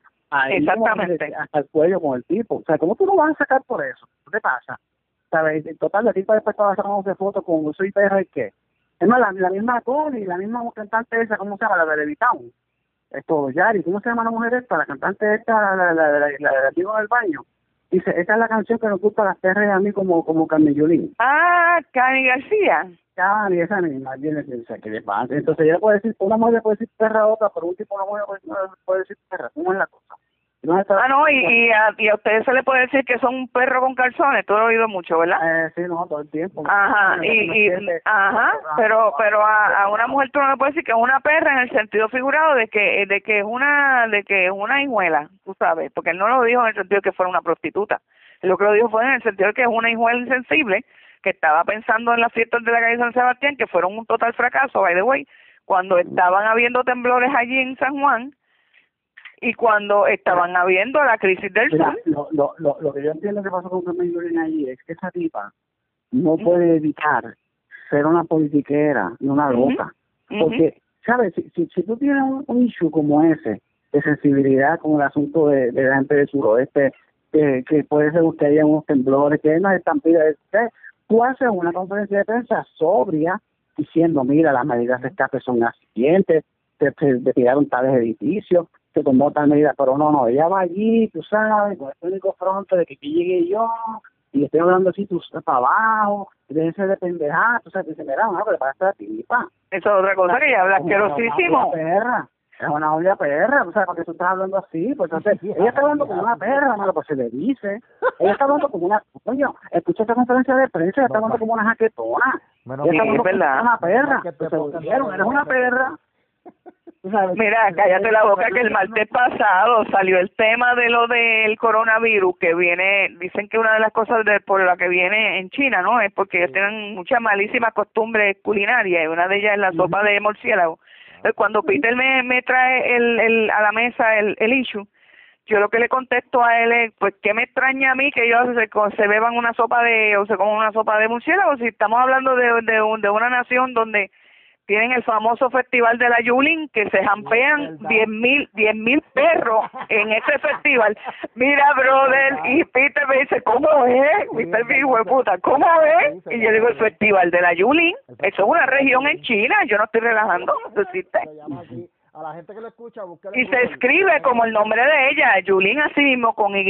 Exactamente. Hasta el cuello con el tipo. O sea, ¿cómo tú lo vas a sacar por eso? ¿Qué te pasa? ¿Sabes? En total, la tipa después estaba sacando fotos con soy perra y qué. Es más, la, la misma y la misma cantante esa, ¿cómo se llama? La de Levitown. Esto, Yari, ¿cómo se llama la mujer esta? La cantante esta, la, la, la, la, la, del baño. Dice, esta es la canción que nos gusta las perras a mí como, como Carmen Yulín. Ah, Cani García. Esa misma, viene, o sea, que le. Entonces ella puede decir, una mujer puede decir perra a otra, pero un tipo una mujer puede, puede decir perra. ¿Cómo es la cosa? Ah, no, y, y, a, y a ustedes se le puede decir que son un perro con calzones, tú lo has oído mucho, ¿verdad? Eh, sí, no, todo el tiempo. Ajá, y, y ajá, pero pero a, a una mujer tú no le puedes decir que es una perra en el sentido figurado de que de que es una de que es una hijuela, tú sabes, porque él no lo dijo en el sentido de que fuera una prostituta. lo que lo dijo fue en el sentido de que es una hijuela insensible que estaba pensando en las fiestas de la calle San Sebastián que fueron un total fracaso, by the way, cuando estaban habiendo temblores allí en San Juan y cuando estaban habiendo la crisis del sur. Lo, lo, lo, lo, que yo entiendo que pasó con Carmen allí es que esa tipa no puede evitar ser una politiquera y una loca. Porque, ¿sabes? Si, si, si, tú tienes un, issue como ese, de sensibilidad con el asunto de, de la gente del suroeste, que, que puede ser que haya unos temblores, que hay unas estampidas, tú haces una conferencia de prensa sobria diciendo, mira, las medidas de escape son las siguientes, te, te, tiraron tales edificios, se tomó tal medida, pero no, no, ella va allí, tú sabes, con este único fronte de que aquí llegué yo, y estoy hablando así, tú para abajo, déjense de pendejar, tú sabes, dice, mira, no, pero para esta tipa. Eso es otra cosa que ya habla asquerosísimo. perra, es una olla perra, o sea, porque tú estás hablando así, pues entonces, ella está hablando como una perra, hermano, pues se le dice, ella está hablando como una, coño, escucha esta conferencia de prensa, ella está hablando como una jaquetona, bueno, ella está hablando como una perra, se dijeron, eres una perra, Mira, cállate la boca que el martes pasado. Salió el tema de lo del coronavirus que viene, dicen que una de las cosas de, por la que viene en China, ¿no? Es porque ellos tienen muchas malísimas costumbres culinarias y una de ellas es la sopa de murciélago. Cuando Peter me, me trae el, el, a la mesa el, el issue, yo lo que le contesto a él es, pues, ¿qué me extraña a mí que ellos se, se beban una sopa de, o se coman una sopa de murciélago? Si estamos hablando de, de, de una nación donde tienen el famoso festival de la Yulín que se jampean diez mil diez mil perros en ese festival. Mira brother y Peter me dice ¿cómo es? Peter me dijo puta ¿cómo es? y yo digo el festival de la Yulín eso es una región en China yo no estoy relajando existe a la gente que lo escucha, Y se escribe como el nombre de ella, Yulín así mismo, con Y,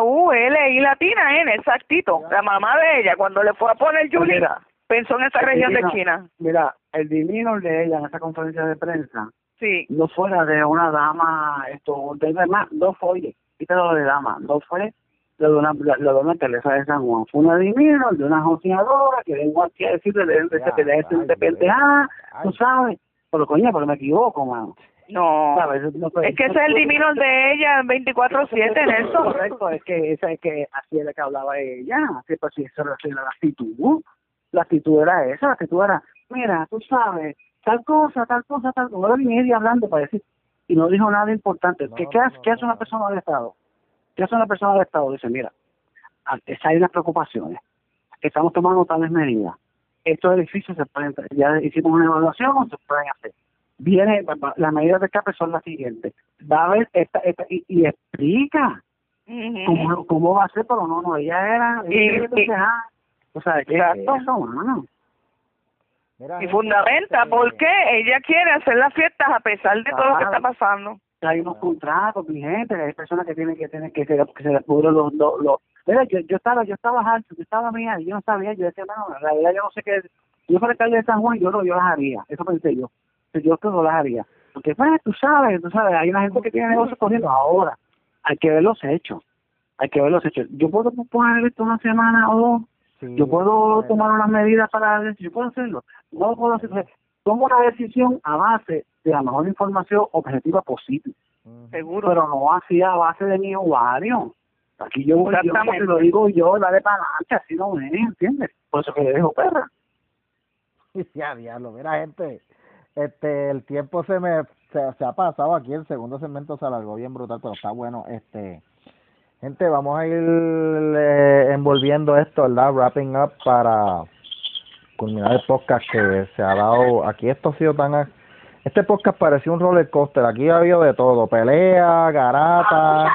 U, L, I latina, N, exactito. La mamá de ella, cuando le fue a poner Yulín, pensó en esa región de China. Mira, el divino de ella en esa conferencia de prensa, sí. no fuera de una dama, esto, de demás, no fue, quítalo de dama, no fue lo de una, lo de una Teresa de San Juan, fue una divino de una joseadora que vengo aquí a decirle de, de, de, de, de pendeja, tú sabes, pero coño, pero me equivoco, mano. No, es que ese es el divino de ella 24-7, Nelson. Correcto, es que, esa es que así es la que hablaba ella, así pues si eso era la actitud la actitud era esa, la actitud era, mira, tú sabes, tal cosa, tal cosa, tal cosa, y media hablando para decir, y no dijo nada importante. ¿Qué, ¿qué, hace, ¿Qué hace una persona del Estado? ¿Qué hace una persona del Estado? Dice, mira, hay unas preocupaciones, estamos tomando tales medidas, estos edificios se pueden, ya hicimos una evaluación, se pueden hacer. Viene, las medidas de escape son las siguientes. Va a haber esta, esta y, explica cómo, cómo va a ser, pero no, no, ella era, o sea, Exacto. y fundamenta por qué ella quiere hacer las fiestas a pesar de todo lo que está pasando. Hay unos contratos vigentes, hay personas que tienen que tener que se, que se les pudren los, los, los. Mira, yo, yo estaba, yo estaba alto, yo estaba mía, yo no sabía, yo decía, no, en realidad yo no sé qué, yo para el de San Juan, yo no, yo las haría, eso pensé yo, yo no las haría, porque pues tú sabes, tú sabes, hay una gente que tiene negocios corriendo ahora, hay que ver los hechos, hay que ver los hechos, yo puedo poner esto una semana o dos, yo puedo tomar unas medidas para yo puedo hacerlo. No puedo hacerlo tomo una decisión a base de la mejor información objetiva posible. Seguro. Pero no así a base de mi ovario aquí yo, yo lo digo yo dale para adelante así no es ¿entiendes? por eso que le dejo perra ya diablo mira gente este el tiempo se me se, se ha pasado aquí el segundo segmento se alargó bien brutal pero está bueno este Gente, vamos a ir eh, envolviendo esto, ¿verdad? Wrapping up para culminar el podcast que se ha dado. Aquí esto ha sido tan. Este podcast parecía un roller coaster. Aquí ha habido de todo: pelea, garata,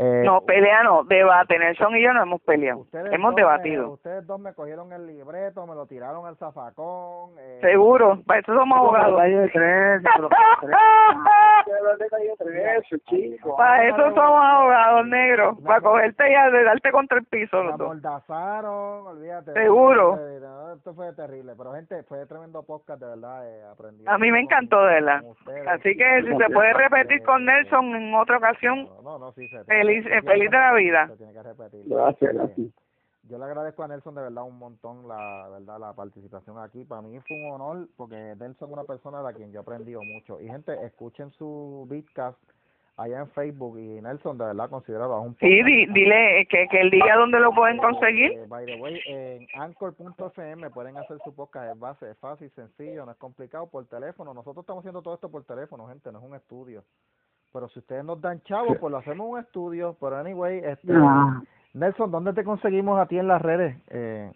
eh, no, pelea no, debate. Nelson y yo no hemos peleado. Hemos debatido. ustedes dos me cogieron el libreto, me lo tiraron al zafacón. Eh, Seguro, para eso somos abogados. para eso somos abogados negros, para cogerte y de darte contra el piso. Los olvidaste. Seguro. esto fue terrible, pero gente, fue tremendo podcast, de verdad, eh, aprendí. A mí me encantó, de verdad. Así que si se puede repetir con Nelson en otra ocasión, no, no, sí, feliz, feliz de la vida. Gracias, gracias yo le agradezco a Nelson de verdad un montón la verdad la participación aquí. Para mí fue un honor porque Nelson es una persona de quien yo he aprendido mucho. Y gente, escuchen su podcast allá en Facebook y Nelson de verdad considerado a un Sí, dile que, que el día donde lo pueden conseguir. Eh, by the way, en anchor.fm pueden hacer su podcast, es base, es fácil, sencillo, no es complicado por teléfono. Nosotros estamos haciendo todo esto por teléfono, gente, no es un estudio. Pero si ustedes nos dan chavos, pues lo hacemos un estudio. Pero anyway, este, ah. Nelson, ¿dónde te conseguimos a ti en las redes? Eh,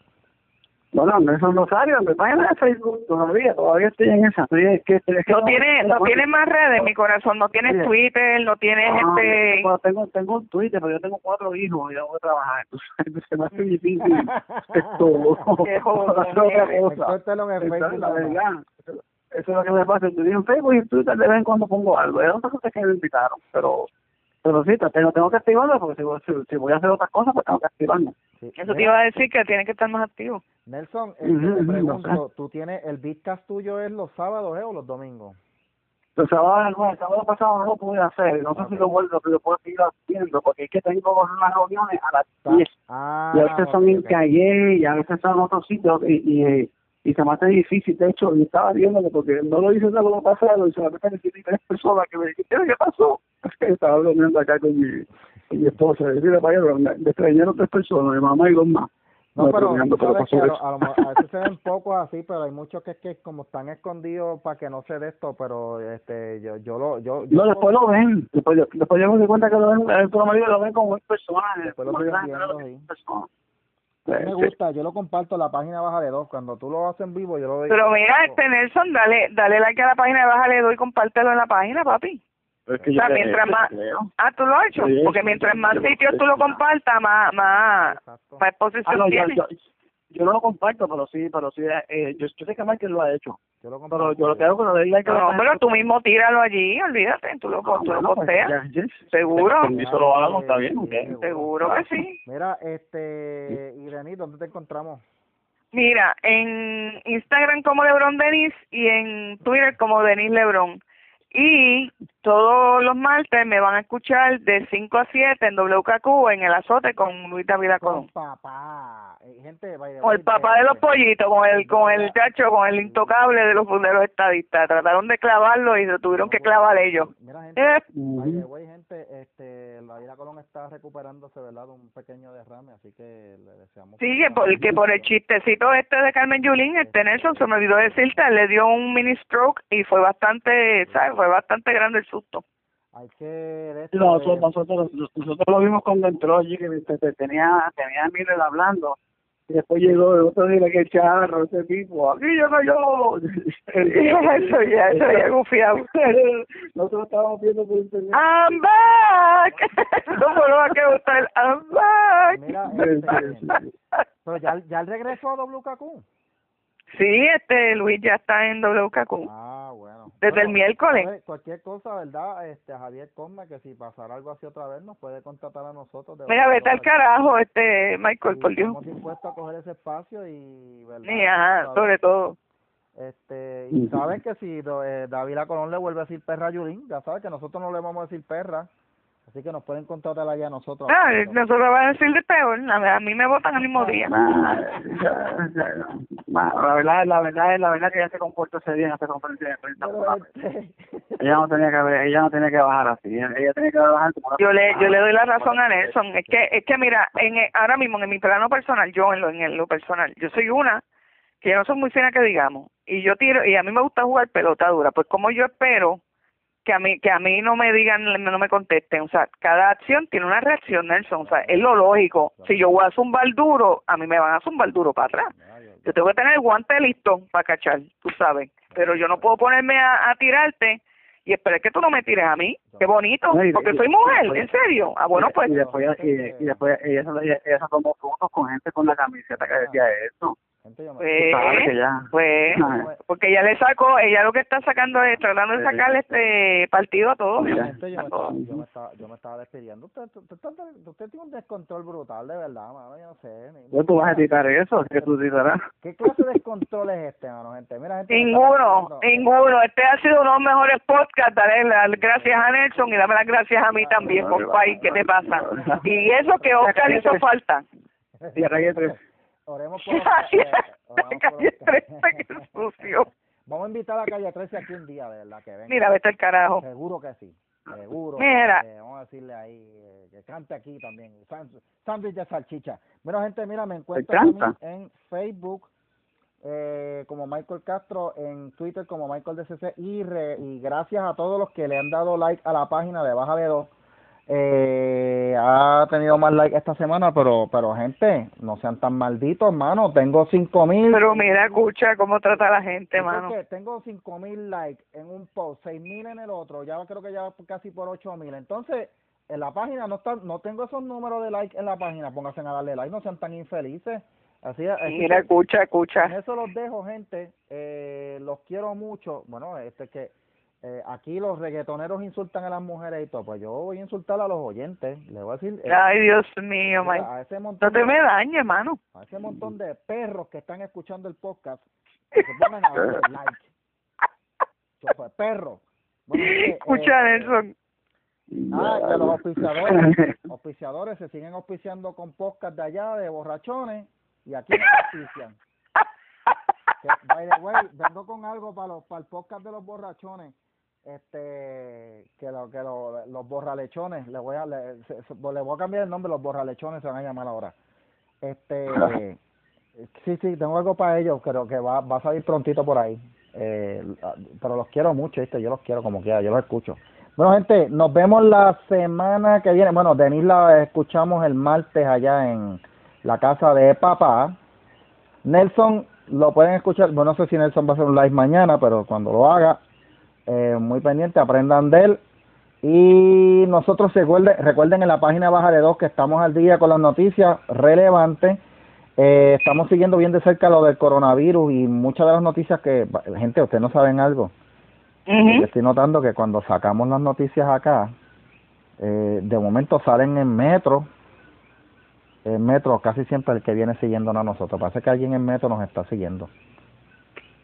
bueno, Nelson Rosario, en mi página de Facebook todavía, todavía estoy en esa. Estoy, que, no tiene, no tiene más redes, mi corazón, no tienes Twitter, no tienes no, este... Bueno, tengo, tengo un Twitter, pero yo tengo cuatro hijos y yo voy a trabajar, entonces se me hace difícil esto. Qué joder. en Facebook. La verdad, eso es lo que me pasa, yo digo en Facebook y en Twitter de vez en cuando pongo algo, es otra cosa que me invitaron, pero pero sí, tengo, tengo que activarlo porque si, si, voy a hacer otras cosas, pues tengo que activarlo. Eso te iba a decir que tiene que estar más activo. Nelson, este, pregunto, ¿tú tienes el Bitcast tuyo es los sábados eh, o los domingos? Los sábados, el sábado pasado no lo pude hacer, no sé si lo vuelvo, pero lo puedo seguir haciendo, porque es que tengo unas reuniones a las 10. Ah, y a veces son en calle y a veces son en otros sitios y, y y se me hace difícil, de hecho, y estaba viéndolo porque no lo hice el sábado pasado y solamente necesité tres personas que me dijeron, ¿qué pasó? estaba durmiendo acá con mi, con mi esposa, y decirle, vaya, me extrañaron tres personas, mi mamá y dos más. No, pero, a, a, veces se ven pocos así, pero hay muchos que es que como están escondidos para que no se dé esto, pero este yo yo lo yo, no después lo ven, después después yo me doy cuenta que lo ven, el promedio lo ven como personas, después lo viendo, personas me gusta, yo lo comparto la página Baja de Dos. Cuando tú lo haces en vivo, yo lo doy. Pero mira, este Nelson, dale, dale like a la página de Baja de Dos y compártelo en la página, papi. Es que o mientras más, ah, tú lo has hecho, porque mientras más sitios tú lo compartas, más, más, más exposición ah, yo no lo comparto, pero sí, pero sí, eh, yo, yo sé que Michael lo ha hecho. Yo lo pero yo lo que hago con lo like No, pero tú mismo tíralo allí, olvídate, tú lo, ah, tú lo pues, posteas. Seguro. Permiso lo hago, está bien. Seguro que sí. Mira, este, Irene, ¿dónde te encontramos? Mira, en Instagram como Lebron Denis y en Twitter como Denis Lebron. Y todos los martes me van a escuchar de 5 a 7 en WKQ en el azote con Luis David Colón. papá, eh, gente, con el papá de los pollitos, con el con el chacho, con el intocable de los funderos estadistas. Trataron de clavarlo y se tuvieron que clavar ellos. Mira, gente, eh. gente este, la vida Colón está recuperándose, ¿verdad? De un pequeño derrame, así que le deseamos. Sí, que por, que por el chistecito este de Carmen Yulín, este Nelson, se me olvidó decirte, le dio un mini stroke y fue bastante, ¿sabes? Fue bastante grande el susto. Hay que... nosotros, nosotros, nosotros lo vimos cuando entró allí, que tenía, tenía a Miller hablando. Y después llegó el otro día que charro ese tipo aquí yo no yo eso ya eso ya confiado nosotros estábamos viendo por internet. I'm back. ¿cómo no va a gustar I'm back. Mira este, pero ya, ya regresó a WKQ Sí, este Luis ya está en WKQ. Ah, bueno. Desde el miércoles. Cualquier cosa, ¿verdad? Este Javier Cosme, que si pasara algo así otra vez, nos puede contratar a nosotros. Mira, vete al carajo, este Michael, por Dios. Estamos dispuestos a coger ese espacio y, ¿verdad? Sí, ajá, sobre todo. Este, y saben que si eh, David Colón le vuelve a decir perra a Yulín, ya saben que nosotros no le vamos a decir perra. Así que nos pueden contratar allá nosotros. Ah, nosotros van a decir de peor. A, mí me votan al mismo día. la verdad, la verdad, la verdad que ella se comportó ese día en esta conferencia de ella no tenía que ella no tenía que bajar así. Ella, tenía que bajar como Yo le yo le doy la razón a Nelson. Es que es que mira, en ahora mismo en mi plano personal, yo en lo en lo personal, yo soy una que yo no soy muy fina que digamos y yo tiro y a mí me gusta jugar pelota dura. Pues como yo espero que a mí que a mí no me digan no me contesten. O sea cada acción tiene una reacción Nelson. O sea es lo lógico. Si yo voy a zumbar duro a mí me van a zumbar duro para atrás. Yo tengo que tener el guante listo para cachar tú sabes. Pero yo no puedo ponerme a, tirarte y esperar que tú no me tires a mí. Qué bonito porque soy mujer en serio. Ah bueno pues. y después y, después ella, ella, ella, tomó fotos con gente con la camiseta que decía eso pues, pues porque ella le sacó, ella lo que está sacando es tratando de sacarle este partido a todos. yo, me estaba, yo, me estaba, despidiendo. Usted, usted, tiene un descontrol brutal, de verdad, mano. Yo no sé. Pues tú vas a editar eso, ¿qué tú editarás? ¿Qué clase de descontrol es este, mano, gente? Mira, gente ninguno, ninguno. Este ha sido uno de los mejores podcasts. Dale las gracias a Nelson y dame las gracias a mí también, compadre. ¿Qué te pasa? Y eso que Oscar hizo falta. Y tres. Oremos por, eh, calle 13, que sucio. Vamos a invitar a calle 13 aquí un día, de verdad, que venga. Mira, vete al carajo. Seguro que sí. Seguro. Mira. Eh, vamos a decirle ahí eh, que cante aquí también. Sándwich de salchicha. Bueno, gente, mira, me encuentro en Facebook eh, como Michael Castro, en Twitter como Michael DCC y, re, y gracias a todos los que le han dado like a la página de Baja de Dos eh, ha tenido más like esta semana, pero pero gente, no sean tan malditos, hermano. Tengo cinco mil. Pero mira, escucha cómo trata la gente, hermano. tengo cinco mil likes en un post, seis mil en el otro, ya creo que ya casi por ocho mil. Entonces, en la página no está, no tengo esos números de like en la página. Pónganse a darle like, no sean tan infelices. Así, Mira, escucha, escucha. eso los dejo, gente. Eh, los quiero mucho. Bueno, este que eh, aquí los reggaetoneros insultan a las mujeres y todo, pues yo voy a insultar a los oyentes, le voy a decir... Eh, Ay, Dios mío, a ese montón no te me dañes, hermano. A ese montón de perros que están escuchando el podcast, que se pongan a dar like. Yo, pues, perro. Escucha, eh, Nelson. Ah, que los auspiciadores, auspiciadores se siguen auspiciando con podcast de allá, de borrachones, y aquí no auspician. by the way, vengo con algo para, los, para el podcast de los borrachones este que lo que lo, los borralechones le voy a le, voy a cambiar el nombre los borralechones se van a llamar ahora. Este sí sí tengo algo para ellos creo que va, va a salir prontito por ahí. Eh, pero los quiero mucho ¿viste? yo los quiero como quiera yo los escucho. Bueno gente nos vemos la semana que viene. Bueno Denis la escuchamos el martes allá en la casa de papá. Nelson lo pueden escuchar. Bueno no sé si Nelson va a hacer un live mañana pero cuando lo haga eh, muy pendiente, aprendan de él. Y nosotros recuerden, recuerden en la página Baja de Dos que estamos al día con las noticias relevantes. Eh, estamos siguiendo bien de cerca lo del coronavirus y muchas de las noticias que, gente, ustedes no saben algo. Estoy notando que cuando sacamos las noticias acá, eh, de momento salen en metro. En metro casi siempre el que viene siguiendo a nosotros. Parece que alguien en metro nos está siguiendo.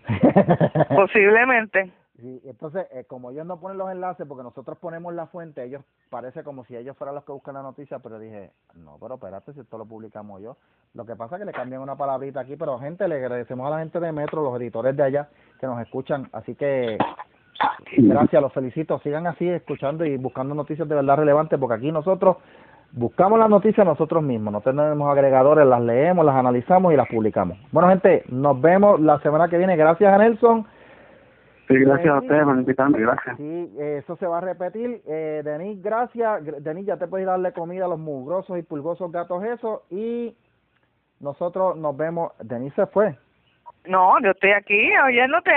Posiblemente. Sí, entonces, eh, como ellos no ponen los enlaces, porque nosotros ponemos la fuente, ellos parece como si ellos fueran los que buscan la noticia, pero dije, no, pero espérate, si esto lo publicamos yo. Lo que pasa es que le cambian una palabrita aquí, pero gente, le agradecemos a la gente de Metro, los editores de allá, que nos escuchan, así que gracias, los felicito, sigan así escuchando y buscando noticias de verdad relevantes, porque aquí nosotros buscamos las noticias nosotros mismos, no tenemos agregadores, las leemos, las analizamos y las publicamos. Bueno, gente, nos vemos la semana que viene, gracias a Nelson Sí, gracias a ustedes por invitarme, gracias. Sí, eso se va a repetir. Eh, Denis, gracias. Denis, ya te puedes darle comida a los mugrosos y pulgosos gatos eso y nosotros nos vemos. Denis se fue. No, yo estoy aquí oyéndote,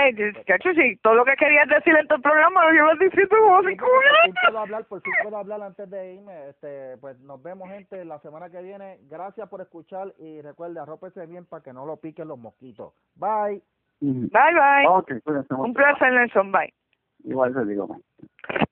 chacho, si todo lo que querías decir en tu programa lo llevas diciendo cinco minutos. puedo hablar, por fin puedo hablar antes de irme. Este, pues nos vemos, gente, la semana que viene. Gracias por escuchar y recuerde, arrópese bien para que no lo piquen los mosquitos. Bye. Bye, bye. Okay, pues, Un placer, Nelson. Bye. Igual se digo, bye.